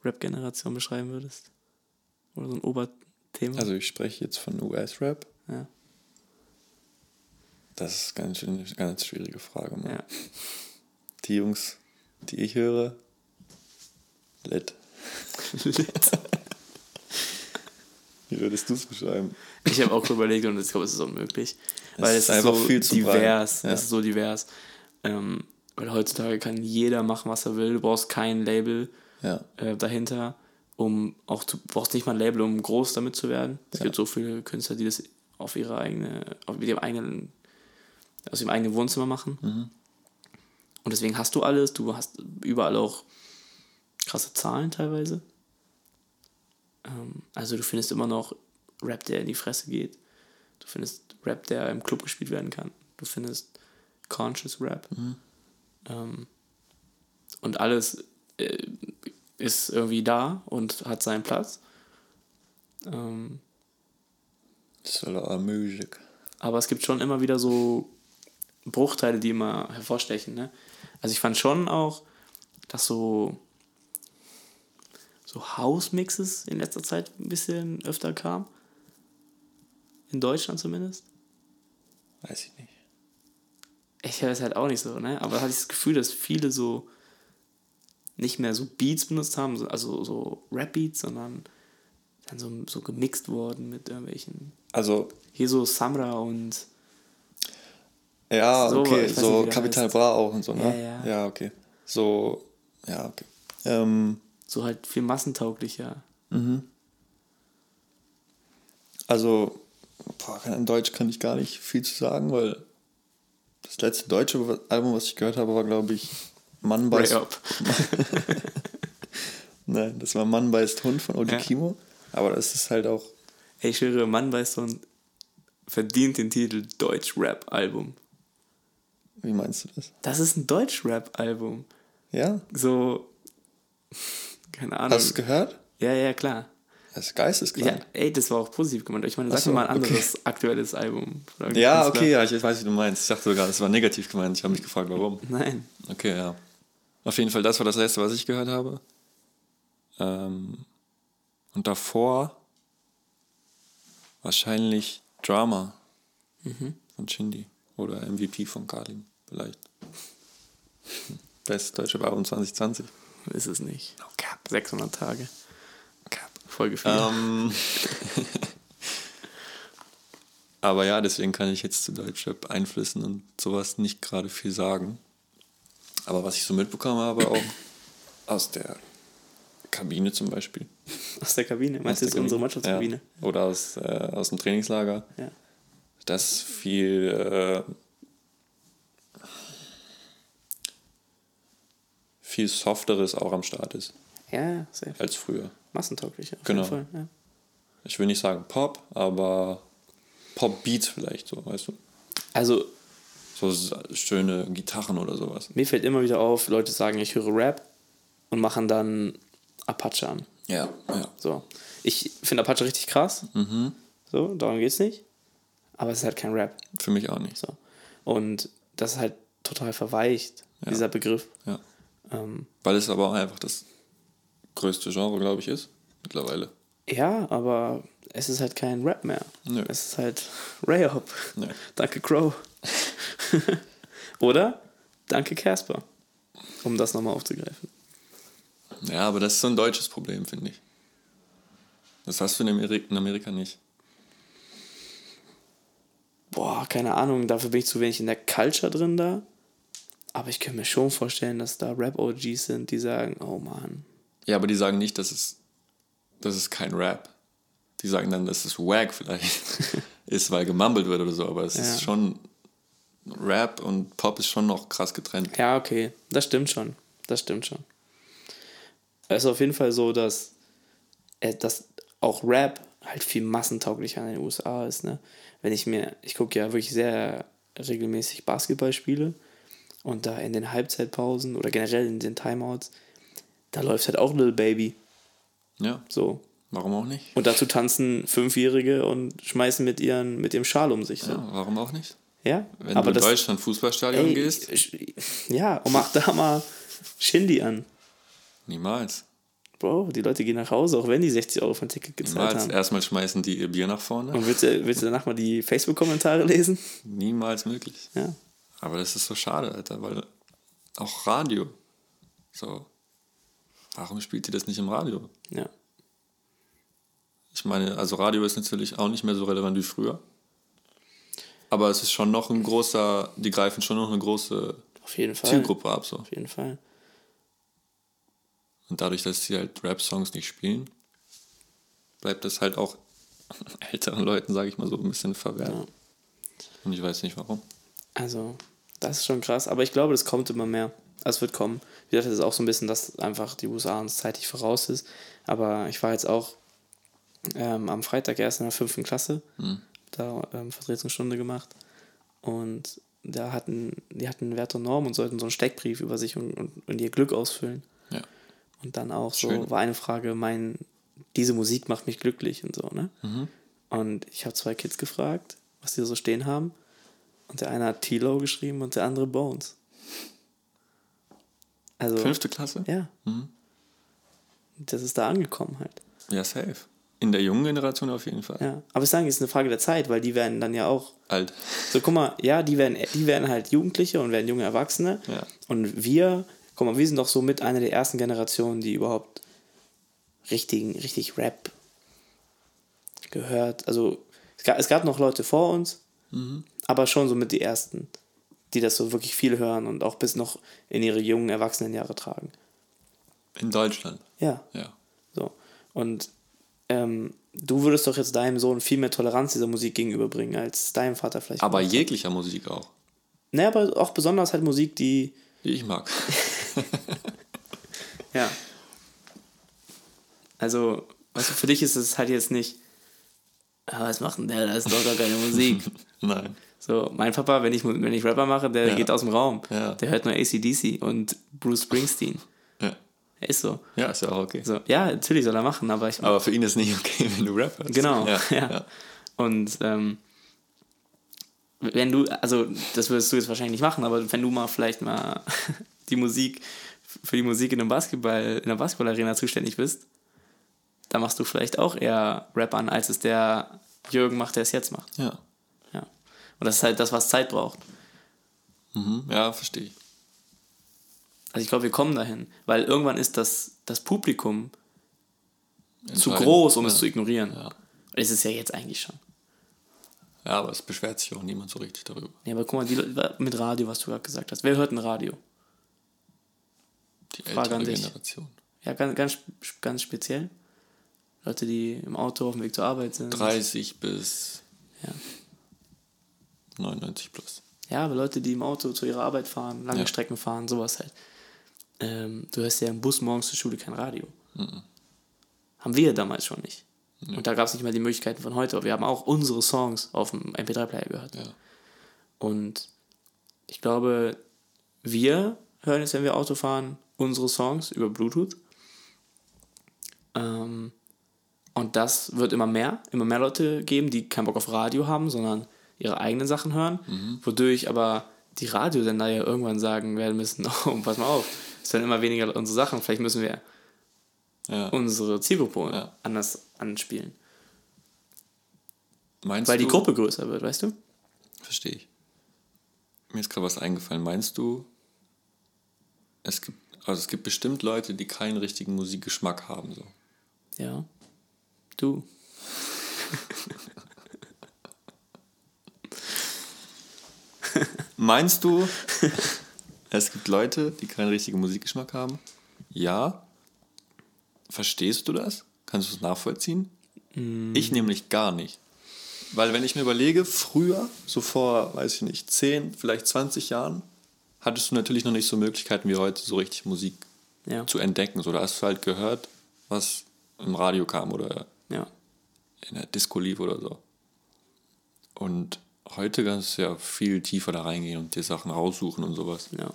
[SPEAKER 2] Rap-Generation beschreiben würdest? Oder so ein Oberthema?
[SPEAKER 1] Also ich spreche jetzt von US-Rap.
[SPEAKER 2] ja.
[SPEAKER 1] Das ist ganz, schön- eine ganz schwierige Frage. Mann.
[SPEAKER 2] ja.
[SPEAKER 1] Die Jungs, die ich höre, lit. Wie würdest du es beschreiben?
[SPEAKER 2] Ich habe auch überlegt und ich glaube, es ist unmöglich.
[SPEAKER 1] Es
[SPEAKER 2] weil
[SPEAKER 1] ist
[SPEAKER 2] es ist
[SPEAKER 1] einfach
[SPEAKER 2] so
[SPEAKER 1] viel zu
[SPEAKER 2] divers.
[SPEAKER 1] ja.
[SPEAKER 2] Es ist so divers. Ähm, weil heutzutage kann jeder machen, was er will. Du brauchst kein Label
[SPEAKER 1] Ja.
[SPEAKER 2] äh, dahinter, um auch du brauchst nicht mal ein Label, um groß damit zu werden. Es
[SPEAKER 1] Ja.
[SPEAKER 2] gibt so viele Künstler, die das auf ihre eigene, auf ihrem eigenen, aus ihrem eigenen Wohnzimmer machen.
[SPEAKER 1] Mhm.
[SPEAKER 2] Und deswegen hast du alles, du hast überall auch krasse Zahlen teilweise. Ähm, also du findest immer noch Rap, der in die Fresse geht. Du findest Rap, der im Club gespielt werden kann. Du findest Conscious Rap. Ähm, und alles äh, ist irgendwie da und hat seinen Platz. Ähm,
[SPEAKER 1] of music.
[SPEAKER 2] aber es gibt schon immer wieder so Bruchteile, die immer hervorstechen. Ne? Also ich fand schon auch, dass so, so House-Mixes in letzter Zeit ein bisschen öfter kamen. In Deutschland zumindest.
[SPEAKER 1] Weiß ich nicht.
[SPEAKER 2] Ich höre es halt auch nicht so, ne? Aber da hatte ich das Gefühl, dass viele so nicht mehr so Beats benutzt haben, so- also so Rap-Beats, sondern dann so, so gemixt worden mit irgendwelchen.
[SPEAKER 1] Also,
[SPEAKER 2] Hier so Samra und
[SPEAKER 1] ja,
[SPEAKER 2] So,
[SPEAKER 1] okay, so
[SPEAKER 2] nicht, heißt.
[SPEAKER 1] Bra auch und so, ne?
[SPEAKER 2] Ja, ja.
[SPEAKER 1] Ja, okay. So, ja, okay. Ähm,
[SPEAKER 2] so halt viel massentauglicher.
[SPEAKER 1] also, boah, in Deutsch kann ich gar nicht viel zu sagen, weil das letzte deutsche Album, was ich gehört habe, war, glaube ich, Mann beißt.
[SPEAKER 2] Up.
[SPEAKER 1] Nein, das war Mann beißt Hund von Odi
[SPEAKER 2] Ja.
[SPEAKER 1] Kimo. Aber das ist halt auch,
[SPEAKER 2] Ey, ich schwöre, Mann so ein verdient den Titel Deutsch-Rap-Album.
[SPEAKER 1] Wie meinst du das?
[SPEAKER 2] Das ist ein Deutsch-Rap-Album.
[SPEAKER 1] Ja?
[SPEAKER 2] So, keine Ahnung.
[SPEAKER 1] Hast du es gehört?
[SPEAKER 2] ja, ja, klar.
[SPEAKER 1] Das ist geisteskrank.
[SPEAKER 2] Ja, ey, das war auch positiv gemeint. Ich meine, sag
[SPEAKER 1] so,
[SPEAKER 2] mal ein
[SPEAKER 1] okay.
[SPEAKER 2] anderes aktuelles Album.
[SPEAKER 1] Ja,
[SPEAKER 2] Künstler.
[SPEAKER 1] okay, ja, ich weiß, wie du meinst. Ich dachte sogar, es war negativ gemeint. Ich habe mich gefragt, warum.
[SPEAKER 2] Nein.
[SPEAKER 1] Okay, ja. Auf jeden Fall, das war das letzte, was ich gehört habe. Ähm, und davor wahrscheinlich Drama von Shindy oder MVP von Kalim, vielleicht. Best deutsche Album 2020.
[SPEAKER 2] Ist es nicht.
[SPEAKER 1] No cap.
[SPEAKER 2] 600 Tage.
[SPEAKER 1] cap.
[SPEAKER 2] Folge 4.
[SPEAKER 1] Ähm, aber ja, deswegen kann ich jetzt zu Deutschrap Einflüssen und sowas nicht gerade viel sagen. Aber was ich so mitbekommen habe, auch aus der Kabine zum Beispiel.
[SPEAKER 2] Aus der Kabine. Meinst du jetzt unsere
[SPEAKER 1] Kabine.
[SPEAKER 2] Mannschaftskabine?
[SPEAKER 1] Ja. Oder aus, äh, aus dem Trainingslager.
[SPEAKER 2] Ja.
[SPEAKER 1] Dass viel, äh, viel Softeres auch am Start ist
[SPEAKER 2] Ja, ja, safe.
[SPEAKER 1] als früher.
[SPEAKER 2] Massentauglich, auf
[SPEAKER 1] Genau.
[SPEAKER 2] Ja.
[SPEAKER 1] Ich will nicht sagen Pop, aber Pop-Beats vielleicht so, weißt du?
[SPEAKER 2] Also,
[SPEAKER 1] So schöne Gitarren oder sowas.
[SPEAKER 2] Mir fällt immer wieder auf, Leute sagen, ich höre Rap und machen dann Apache an.
[SPEAKER 1] Ja, ja.
[SPEAKER 2] So. Ich finde Apache richtig krass.
[SPEAKER 1] Mhm.
[SPEAKER 2] So, darum geht's nicht. Aber es ist halt kein Rap.
[SPEAKER 1] Für mich auch nicht.
[SPEAKER 2] So. Und das ist halt total verweicht, dieser Begriff.
[SPEAKER 1] Ja.
[SPEAKER 2] Ähm,
[SPEAKER 1] Weil es aber auch einfach das größte Genre, glaube ich, ist. Mittlerweile.
[SPEAKER 2] ja, aber es ist halt kein Rap mehr.
[SPEAKER 1] Nö.
[SPEAKER 2] Es ist halt Rayhop.
[SPEAKER 1] Nee.
[SPEAKER 2] Danke Crow. Oder Danke Casper. Um das nochmal aufzugreifen.
[SPEAKER 1] Ja, aber das ist so ein deutsches Problem, finde ich. Das hast du in Amerika, in Amerika nicht.
[SPEAKER 2] Boah, keine Ahnung, dafür bin ich zu wenig in der Culture drin da. Aber ich kann mir schon vorstellen, dass da Rap-OGs sind, die sagen, oh Mann.
[SPEAKER 1] Ja, aber die sagen nicht, dass es, das ist kein Rap. Die sagen dann, dass es Wack vielleicht ist, weil gemumbled wird oder so. Aber es
[SPEAKER 2] Ja.
[SPEAKER 1] ist schon Rap und Pop ist schon noch krass getrennt.
[SPEAKER 2] Ja, okay, das stimmt schon. Das stimmt schon. Es ist auf jeden Fall so, dass, äh, dass auch Rap halt viel massentauglicher in den USA ist. Ne? Wenn ich mir, ich gucke ja wirklich sehr regelmäßig Basketballspiele und da in den Halbzeitpausen oder generell in den Timeouts, da läuft halt auch Little Baby.
[SPEAKER 1] Ja,
[SPEAKER 2] So.
[SPEAKER 1] warum auch nicht?
[SPEAKER 2] Und dazu tanzen Fünfjährige und schmeißen mit, ihren, mit ihrem Schal um sich. So.
[SPEAKER 1] Ja, warum auch nicht?
[SPEAKER 2] Ja,
[SPEAKER 1] Wenn
[SPEAKER 2] aber
[SPEAKER 1] du in
[SPEAKER 2] das,
[SPEAKER 1] Deutschland Fußballstadion
[SPEAKER 2] ey,
[SPEAKER 1] gehst,
[SPEAKER 2] ja, und mach da mal Shindy an.
[SPEAKER 1] niemals.
[SPEAKER 2] Bro, die Leute gehen nach Hause, auch wenn die 60 Euro für ein Ticket gezahlt
[SPEAKER 1] Niemals.
[SPEAKER 2] haben.
[SPEAKER 1] Erstmal schmeißen die ihr Bier nach vorne.
[SPEAKER 2] Und willst du, willst du danach mal die Facebook-Kommentare lesen?
[SPEAKER 1] Niemals möglich.
[SPEAKER 2] Ja.
[SPEAKER 1] Aber das ist so schade, Alter, weil auch Radio. So. Warum spielt ihr das nicht im Radio?
[SPEAKER 2] Ja.
[SPEAKER 1] Ich meine, also Radio ist natürlich auch nicht mehr so relevant wie früher. Aber es ist schon noch ein großer, die greifen schon noch eine große
[SPEAKER 2] Auf jeden Fall.
[SPEAKER 1] Zielgruppe ab. So.
[SPEAKER 2] Auf jeden Fall.
[SPEAKER 1] Und dadurch, dass sie halt Rap-Songs nicht spielen, bleibt das halt auch älteren Leuten, sage ich mal so, ein bisschen verwehrt.
[SPEAKER 2] Ja.
[SPEAKER 1] Und ich weiß nicht warum.
[SPEAKER 2] Also, das ist schon krass. Aber ich glaube, das kommt immer mehr. Also, es wird kommen. Wie gesagt, das ist auch so ein bisschen, dass einfach die USA uns zeitig voraus ist. Aber ich war jetzt auch ähm, am Freitag erst in der fünften Klasse. Da ähm, Vertretungsstunde gemacht. Und da hatten, die hatten Wert und Norm und sollten so einen Steckbrief über sich und, und, und ihr Glück ausfüllen.
[SPEAKER 1] Ja.
[SPEAKER 2] Und dann auch so
[SPEAKER 1] Schön.
[SPEAKER 2] war eine Frage, mein, diese Musik macht mich glücklich und so, ne? Und ich habe zwei Kids gefragt, was die so stehen haben. Und der eine hat T-Lo geschrieben und der andere Bones. Also,
[SPEAKER 1] Fünfte Klasse?
[SPEAKER 2] ja. Das ist da angekommen halt.
[SPEAKER 1] Ja, safe. In der jungen Generation auf jeden Fall.
[SPEAKER 2] Ja. Aber ich sage, es ist eine Frage der Zeit, weil die werden dann ja auch.
[SPEAKER 1] Alt.
[SPEAKER 2] So, guck mal, ja, die werden, die werden halt Jugendliche und werden junge Erwachsene.
[SPEAKER 1] Ja.
[SPEAKER 2] Und wir, guck mal, wir sind doch so mit einer der ersten Generationen, die überhaupt richtigen, richtig Rap gehört. Also es gab, es gab noch Leute vor uns, aber schon so mit die ersten, die das so wirklich viel hören und auch bis noch in ihre jungen Erwachsenenjahre tragen.
[SPEAKER 1] In Deutschland.
[SPEAKER 2] Ja,
[SPEAKER 1] Ja.
[SPEAKER 2] so. Und ähm, du würdest doch jetzt deinem Sohn viel mehr Toleranz dieser Musik gegenüberbringen, als deinem Vater vielleicht.
[SPEAKER 1] Aber jeglicher Musik auch.
[SPEAKER 2] Ne, aber auch besonders halt Musik, die.
[SPEAKER 1] Die ich mag.
[SPEAKER 2] Ja. Also, weißt du, für dich ist es halt jetzt nicht. "Ah, was macht denn der? Das ist doch gar keine Musik.
[SPEAKER 1] Nein.
[SPEAKER 2] So, mein Papa, wenn ich, wenn ich Rapper mache, der
[SPEAKER 1] Ja.
[SPEAKER 2] geht aus dem Raum.
[SPEAKER 1] Ja.
[SPEAKER 2] Der hört nur ACDC und Bruce Springsteen.
[SPEAKER 1] Ja.
[SPEAKER 2] Er ist so.
[SPEAKER 1] ja, ist ja auch okay.
[SPEAKER 2] so. Ja, natürlich soll er machen, aber ich.
[SPEAKER 1] Aber für ihn ist nicht okay, wenn du Rap hörst.
[SPEAKER 2] Genau,
[SPEAKER 1] Ja.
[SPEAKER 2] ja. Und ähm, wenn du, also das würdest du jetzt wahrscheinlich nicht machen, aber wenn du mal vielleicht mal die Musik, für die Musik in einem Basketball, in einer Basketballarena zuständig bist, dann machst du vielleicht auch eher Rap an, als es der Jürgen macht, der es jetzt macht.
[SPEAKER 1] Ja.
[SPEAKER 2] Und das ist halt das, was Zeit braucht.
[SPEAKER 1] Mhm. ja, verstehe ich.
[SPEAKER 2] Also ich glaube, wir kommen dahin, weil irgendwann ist das, das Publikum zu groß, um
[SPEAKER 1] ja.
[SPEAKER 2] es zu ignorieren.
[SPEAKER 1] Ja.
[SPEAKER 2] Und es ist ja jetzt eigentlich schon.
[SPEAKER 1] ja, aber es beschwert sich auch niemand so richtig darüber.
[SPEAKER 2] Ja, aber guck mal, die, mit Radio, was du gerade gesagt hast. Wer hört ein Radio?
[SPEAKER 1] Die
[SPEAKER 2] Frage
[SPEAKER 1] ältere. Generation.
[SPEAKER 2] Ja, ganz, ganz, ganz speziell. Leute, die im Auto auf dem Weg zur Arbeit sind.
[SPEAKER 1] 30 bis
[SPEAKER 2] Ja.
[SPEAKER 1] 99 plus.
[SPEAKER 2] Ja, aber Leute, die im Auto zu ihrer Arbeit fahren, lange
[SPEAKER 1] Ja.
[SPEAKER 2] Strecken fahren, sowas halt. Ähm, du hörst ja im Bus morgens zur Schule kein Radio.
[SPEAKER 1] Mhm.
[SPEAKER 2] Haben wir damals schon nicht. Und da gab es nicht mal die Möglichkeiten von heute. Aber wir haben auch unsere Songs auf dem MP3-Player gehört.
[SPEAKER 1] Ja.
[SPEAKER 2] Und ich glaube, wir hören jetzt, wenn wir Auto fahren, unsere Songs über Bluetooth. Ähm, und das wird immer mehr, immer mehr Leute geben, die keinen Bock auf Radio haben, sondern ihre eigenen Sachen hören, wodurch aber die Radiosender ja irgendwann sagen werden müssen, oh, pass mal auf, es werden immer weniger unsere Sachen, vielleicht müssen wir
[SPEAKER 1] Ja.
[SPEAKER 2] unsere Zielgruppe
[SPEAKER 1] Ja.
[SPEAKER 2] anders anspielen.
[SPEAKER 1] Meinst
[SPEAKER 2] Weil die
[SPEAKER 1] du,
[SPEAKER 2] Gruppe größer wird, weißt du?
[SPEAKER 1] Verstehe ich. Mir ist gerade was eingefallen. Meinst du, es gibt, also es gibt bestimmt Leute, die keinen richtigen Musikgeschmack haben, so.
[SPEAKER 2] Ja. Du.
[SPEAKER 1] Meinst du, es gibt Leute, die keinen richtigen Musikgeschmack haben? Ja. Verstehst du das? Kannst du es nachvollziehen? Ich nämlich gar nicht. Weil wenn ich mir überlege, früher, so vor, weiß ich nicht, 10, vielleicht 20 Jahren, hattest du natürlich noch nicht so Möglichkeiten wie heute, so richtig Musik
[SPEAKER 2] Ja.
[SPEAKER 1] zu entdecken. So, da hast du halt gehört, was im Radio kam oder
[SPEAKER 2] Ja.
[SPEAKER 1] in der Disco lief oder so. Und heute kannst du ja viel tiefer da reingehen und dir Sachen raussuchen und sowas.
[SPEAKER 2] Ja.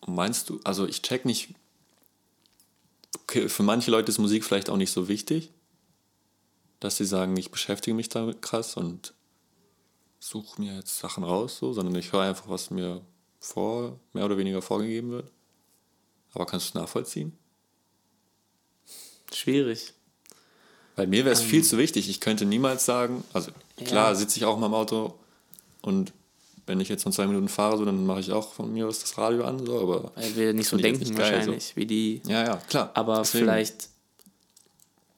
[SPEAKER 1] Und meinst du, also ich check nicht, okay, für manche Leute ist Musik vielleicht auch nicht so wichtig, dass sie sagen, ich beschäftige mich damit krass und suche mir jetzt Sachen raus, so, sondern ich höre einfach, was mir vor, mehr oder weniger vorgegeben wird. Aber kannst du es nachvollziehen?
[SPEAKER 2] Schwierig.
[SPEAKER 1] Bei mir wäre es viel zu wichtig. Ich könnte niemals sagen, also klar,
[SPEAKER 2] Ja.
[SPEAKER 1] sitze ich auch mal im Auto und wenn ich jetzt noch zwei Minuten fahre, so, dann mache ich auch von mir aus das Radio an, so, aber.
[SPEAKER 2] Weil wir nicht so denken
[SPEAKER 1] nicht geil,
[SPEAKER 2] wahrscheinlich, wie die.
[SPEAKER 1] Ja, ja, klar.
[SPEAKER 2] Aber
[SPEAKER 1] Deswegen.
[SPEAKER 2] vielleicht.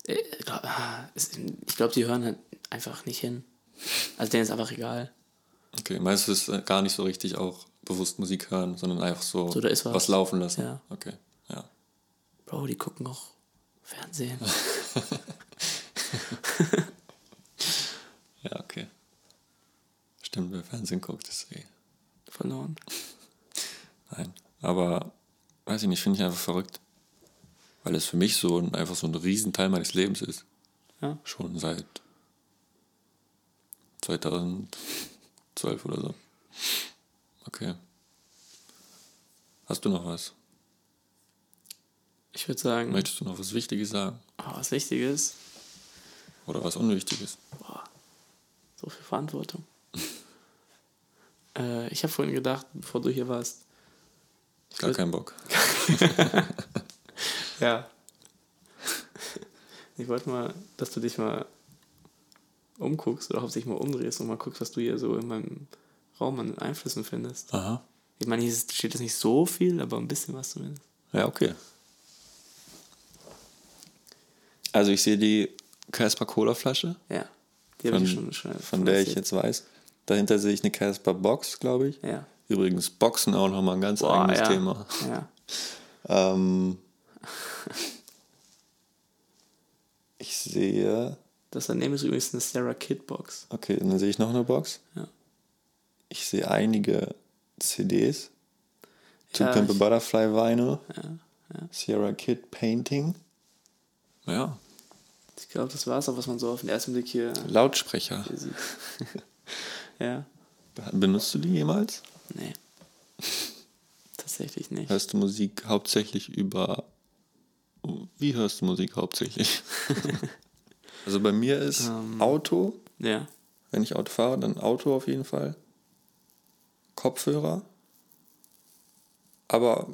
[SPEAKER 2] äh, ah, Ich glaube, die hören halt einfach nicht hin. Also denen ist einfach egal.
[SPEAKER 1] Okay, meinst du es ist gar nicht so richtig auch bewusst Musik hören, sondern einfach so,
[SPEAKER 2] So, da ist was.
[SPEAKER 1] laufen lassen?
[SPEAKER 2] Ja.
[SPEAKER 1] Okay, ja.
[SPEAKER 2] Bro, die gucken auch Fernsehen.
[SPEAKER 1] Ja, okay. Stimmt, wer Fernsehen guckt, ist eh.
[SPEAKER 2] Verloren.
[SPEAKER 1] Nein. Aber, weiß ich nicht, finde ich einfach verrückt. Weil es für mich so ein, einfach so ein Riesenteil meines Lebens ist.
[SPEAKER 2] Ja.
[SPEAKER 1] Schon seit 2012 oder so. Okay. Hast du noch was?
[SPEAKER 2] Ich würde sagen,
[SPEAKER 1] Möchtest du noch was Wichtiges sagen?
[SPEAKER 2] oh, was Wichtiges.
[SPEAKER 1] Oder was Unwichtiges?
[SPEAKER 2] Boah, so viel Verantwortung. äh, ich habe vorhin gedacht, bevor du hier warst.
[SPEAKER 1] Gar
[SPEAKER 2] würd-
[SPEAKER 1] keinen Bock.
[SPEAKER 2] Ja. Ich wollte mal, dass du dich mal umguckst oder hauptsächlich mal umdrehst und mal guckst, was du hier so in meinem Raum an Einflüssen findest.
[SPEAKER 1] Aha.
[SPEAKER 2] Ich meine, hier steht jetzt nicht so viel, aber ein bisschen was zumindest.
[SPEAKER 1] Ja, okay. Also ich sehe die Casper Cola Flasche,
[SPEAKER 2] Ja. Die habe
[SPEAKER 1] von,
[SPEAKER 2] ich schon, schon
[SPEAKER 1] von der ich jetzt weiß. Dahinter sehe ich eine Casper Box, glaube ich.
[SPEAKER 2] Ja.
[SPEAKER 1] Übrigens Boxen auch nochmal ein ganz
[SPEAKER 2] Boah,
[SPEAKER 1] eigenes
[SPEAKER 2] ja.
[SPEAKER 1] Thema.
[SPEAKER 2] Ja.
[SPEAKER 1] Ähm, ich sehe,
[SPEAKER 2] Das daneben ist übrigens eine Sarah Kid Box.
[SPEAKER 1] okay, dann sehe ich noch eine Box.
[SPEAKER 2] Ja.
[SPEAKER 1] Ich sehe einige CDs. To
[SPEAKER 2] Ja,
[SPEAKER 1] Pimp a Butterfly Vinyl. Sierra Kid Painting. Ja,
[SPEAKER 2] Ich glaube, das war es auch, was man so auf den ersten Blick hier,
[SPEAKER 1] Lautsprecher.
[SPEAKER 2] hier sieht. ja.
[SPEAKER 1] Benutzt du die jemals?
[SPEAKER 2] Nee. Tatsächlich nicht.
[SPEAKER 1] Hörst du Musik hauptsächlich über. Wie hörst du Musik hauptsächlich? also bei mir ist
[SPEAKER 2] Ähm.
[SPEAKER 1] Auto,
[SPEAKER 2] Ja.
[SPEAKER 1] wenn ich Auto fahre, dann Auto auf jeden Fall. Kopfhörer. Aber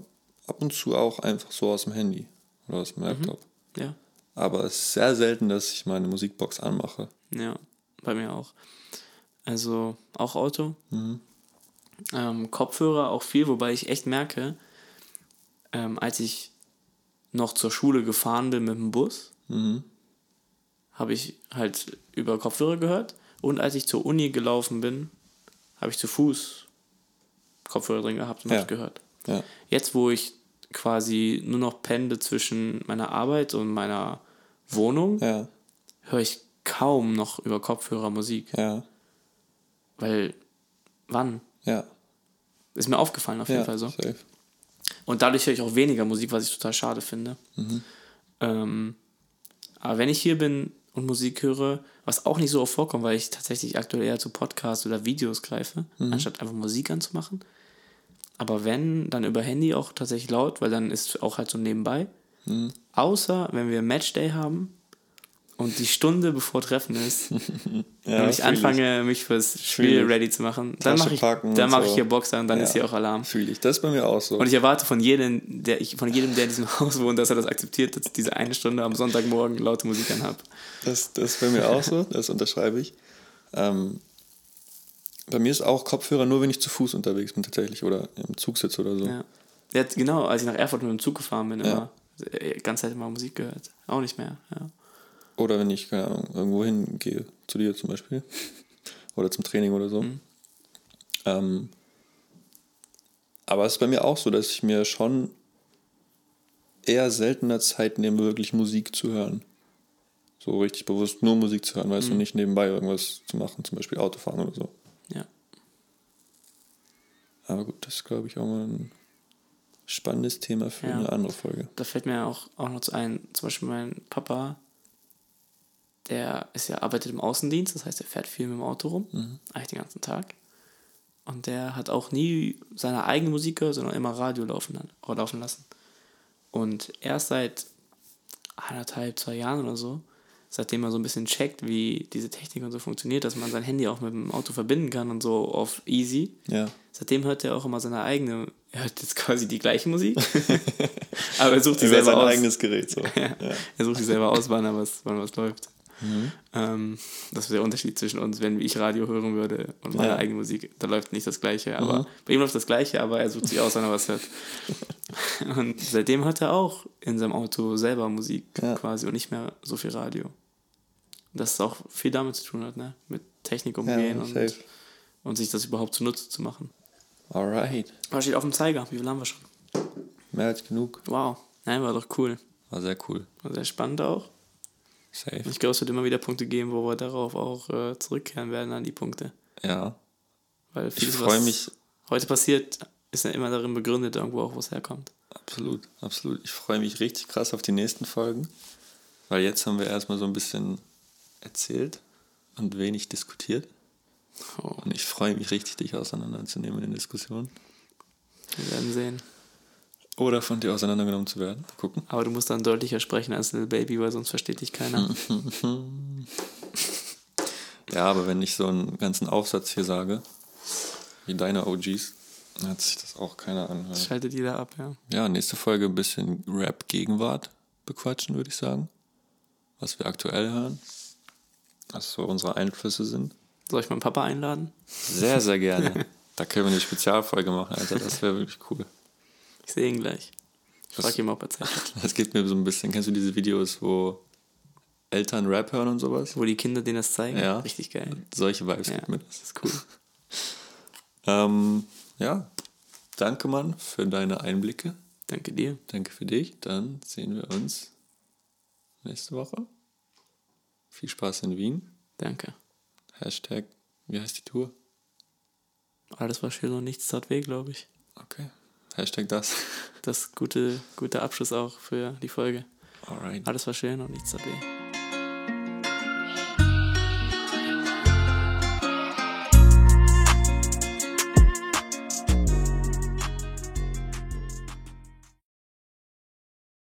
[SPEAKER 1] ab und zu auch einfach so aus dem Handy oder aus dem Laptop.
[SPEAKER 2] Ja.
[SPEAKER 1] Aber es ist sehr selten, dass ich meine Musikbox anmache.
[SPEAKER 2] Ja. Bei mir auch. Also auch Auto. Ähm, Kopfhörer auch viel, wobei ich echt merke, ähm, als ich noch zur Schule gefahren bin mit dem Bus, habe ich halt über Kopfhörer gehört. Und als ich zur Uni gelaufen bin, habe ich zu Fuß Kopfhörer drin gehabt und
[SPEAKER 1] Ja.
[SPEAKER 2] gehört.
[SPEAKER 1] Ja.
[SPEAKER 2] Jetzt, wo ich quasi nur noch pende zwischen meiner Arbeit und meiner Wohnung,
[SPEAKER 1] Ja,
[SPEAKER 2] höre ich kaum noch über Kopfhörer Musik.
[SPEAKER 1] ja,
[SPEAKER 2] Weil, wann?
[SPEAKER 1] ja.
[SPEAKER 2] Ist mir aufgefallen auf jeden
[SPEAKER 1] ja,
[SPEAKER 2] Fall so.
[SPEAKER 1] safe.
[SPEAKER 2] Und dadurch höre ich auch weniger Musik, was ich total schade finde.
[SPEAKER 1] Mhm.
[SPEAKER 2] Ähm, aber wenn ich hier bin und Musik höre, was auch nicht so oft vorkommt, weil ich tatsächlich aktuell eher zu Podcasts oder Videos greife, anstatt einfach Musik anzumachen. Aber wenn, dann über Handy auch tatsächlich laut, weil dann ist auch halt so nebenbei. Außer wenn wir Matchday haben und die Stunde bevor Treffen ist
[SPEAKER 1] Ja,
[SPEAKER 2] und ich anfange, mich fürs Spiel
[SPEAKER 1] ich.
[SPEAKER 2] ready zu machen, dann mache ich, dann
[SPEAKER 1] so.
[SPEAKER 2] ich hier Boxer und dann
[SPEAKER 1] Ja.
[SPEAKER 2] ist hier auch Alarm.
[SPEAKER 1] Fühle ich. Das ist bei mir auch so.
[SPEAKER 2] Und ich erwarte von jedem, der ich, von jedem, der in diesem Haus wohnt, dass er das akzeptiert, dass ich diese eine Stunde am Sonntagmorgen laute Musik anhab.
[SPEAKER 1] Das, das ist bei mir auch so, das unterschreibe ich. Ähm, bei mir ist auch Kopfhörer nur, wenn ich zu Fuß unterwegs bin tatsächlich oder im Zug sitze oder so.
[SPEAKER 2] Ja. Jetzt, genau, als ich nach Erfurt mit dem Zug gefahren bin,
[SPEAKER 1] Ja.
[SPEAKER 2] immer äh, ganze Zeit immer Musik gehört. Auch nicht mehr. Ja.
[SPEAKER 1] Oder wenn ich, keine Ahnung, irgendwo hingehe, zu dir zum Beispiel. oder zum Training oder so. Ähm, aber es ist bei mir auch so, dass ich mir schon eher seltener Zeit nehme, wirklich Musik zu hören. So richtig bewusst nur Musik zu hören, weißt du, nicht nebenbei irgendwas zu machen, zum Beispiel Autofahren oder so.
[SPEAKER 2] ja.
[SPEAKER 1] Aber gut, das ist, glaube ich, auch mal ein spannendes Thema für
[SPEAKER 2] Ja.
[SPEAKER 1] eine andere Folge.
[SPEAKER 2] Da fällt mir auch, auch noch zu ein, zum Beispiel mein Papa, der ist ja, arbeitet im Außendienst, das heißt, er fährt viel mit dem Auto rum, eigentlich den ganzen Tag. Und der hat auch nie seine eigene Musik gehört, sondern immer Radio laufen, lan- laufen lassen. Und erst seit anderthalb, zwei Jahren oder so, seitdem er so ein bisschen checkt, wie diese Technik und so funktioniert, dass man sein Handy auch mit dem Auto verbinden kann und so auf easy,
[SPEAKER 1] Ja.
[SPEAKER 2] Seitdem hört er auch immer seine eigene, er hört jetzt quasi die gleiche Musik, aber er sucht
[SPEAKER 1] Über
[SPEAKER 2] selber
[SPEAKER 1] sein
[SPEAKER 2] aus.
[SPEAKER 1] eigenes Gerät. So.
[SPEAKER 2] ja. Er sucht die selber aus, wann er was, wann was läuft. Ähm, das ist der Unterschied zwischen uns, wenn ich Radio hören würde und meine
[SPEAKER 1] Ja.
[SPEAKER 2] eigene Musik. Da läuft nicht das Gleiche, aber bei ihm läuft das Gleiche, aber er sucht sich aus, wann er was hört. und seitdem hört er auch in seinem Auto selber Musik
[SPEAKER 1] Ja.
[SPEAKER 2] quasi und nicht mehr so viel Radio. Das auch viel damit zu tun hat, ne? Mit Technik umgehen
[SPEAKER 1] Ja,
[SPEAKER 2] und, und sich das überhaupt zunutze zu machen.
[SPEAKER 1] Alright.
[SPEAKER 2] Was steht auf dem Zeiger? Wie viel haben wir schon?
[SPEAKER 1] Mehr als genug.
[SPEAKER 2] Wow. Nein, war doch cool.
[SPEAKER 1] War sehr cool.
[SPEAKER 2] War sehr spannend auch.
[SPEAKER 1] Safe.
[SPEAKER 2] Ich glaube, es wird immer wieder Punkte geben, wo wir darauf auch äh, zurückkehren werden an die Punkte.
[SPEAKER 1] Ja.
[SPEAKER 2] Weil
[SPEAKER 1] Ich
[SPEAKER 2] vieles,
[SPEAKER 1] freue
[SPEAKER 2] was
[SPEAKER 1] mich
[SPEAKER 2] heute passiert, ist ja immer darin begründet, irgendwo auch, wo es herkommt.
[SPEAKER 1] absolut, absolut. Ich freue mich richtig krass auf die nächsten Folgen. Weil jetzt haben wir erstmal so ein bisschen erzählt und wenig diskutiert.
[SPEAKER 2] Oh,
[SPEAKER 1] Und ich freue mich richtig, dich auseinanderzunehmen in den Diskussionen.
[SPEAKER 2] wir werden sehen.
[SPEAKER 1] Oder von dir auseinandergenommen zu werden. Gucken.
[SPEAKER 2] Aber du musst dann deutlicher sprechen als Little Baby, weil sonst versteht dich keiner.
[SPEAKER 1] Ja, aber wenn ich so einen ganzen Aufsatz hier sage, wie deine OGs, dann hat sich das auch keiner anhören.
[SPEAKER 2] Schaltet jeder ab, ja.
[SPEAKER 1] Ja, nächste Folge ein bisschen Rap-Gegenwart bequatschen, würde ich sagen. Was wir aktuell hören. Was so unsere Einflüsse sind.
[SPEAKER 2] Soll ich meinen Papa einladen?
[SPEAKER 1] Sehr, sehr gerne. da können wir eine Spezialfolge machen, Alter. Das wäre wirklich cool.
[SPEAKER 2] Ich sehe ihn gleich. Ich frage ihn, ob er Zeit hat.
[SPEAKER 1] Das geht mir so ein bisschen. Kennst du diese Videos, wo Eltern Rap hören und sowas?
[SPEAKER 2] Wo die Kinder denen das zeigen?
[SPEAKER 1] Ja.
[SPEAKER 2] Richtig geil.
[SPEAKER 1] Solche Vibes
[SPEAKER 2] Ja,
[SPEAKER 1] gibt mir das.
[SPEAKER 2] das ist cool.
[SPEAKER 1] Ähm, ja, danke, Mann, für deine Einblicke.
[SPEAKER 2] Danke dir.
[SPEAKER 1] Danke für dich. Dann sehen wir uns nächste Woche. Viel Spaß in Wien.
[SPEAKER 2] Danke.
[SPEAKER 1] Hashtag, wie heißt die Tour?
[SPEAKER 2] Alles war schön und nichts tat weh, glaube ich.
[SPEAKER 1] Okay. Hashtag das.
[SPEAKER 2] Das gute, guter Abschluss auch für die Folge.
[SPEAKER 1] Alright.
[SPEAKER 2] Alles war schön und nichts tat weh.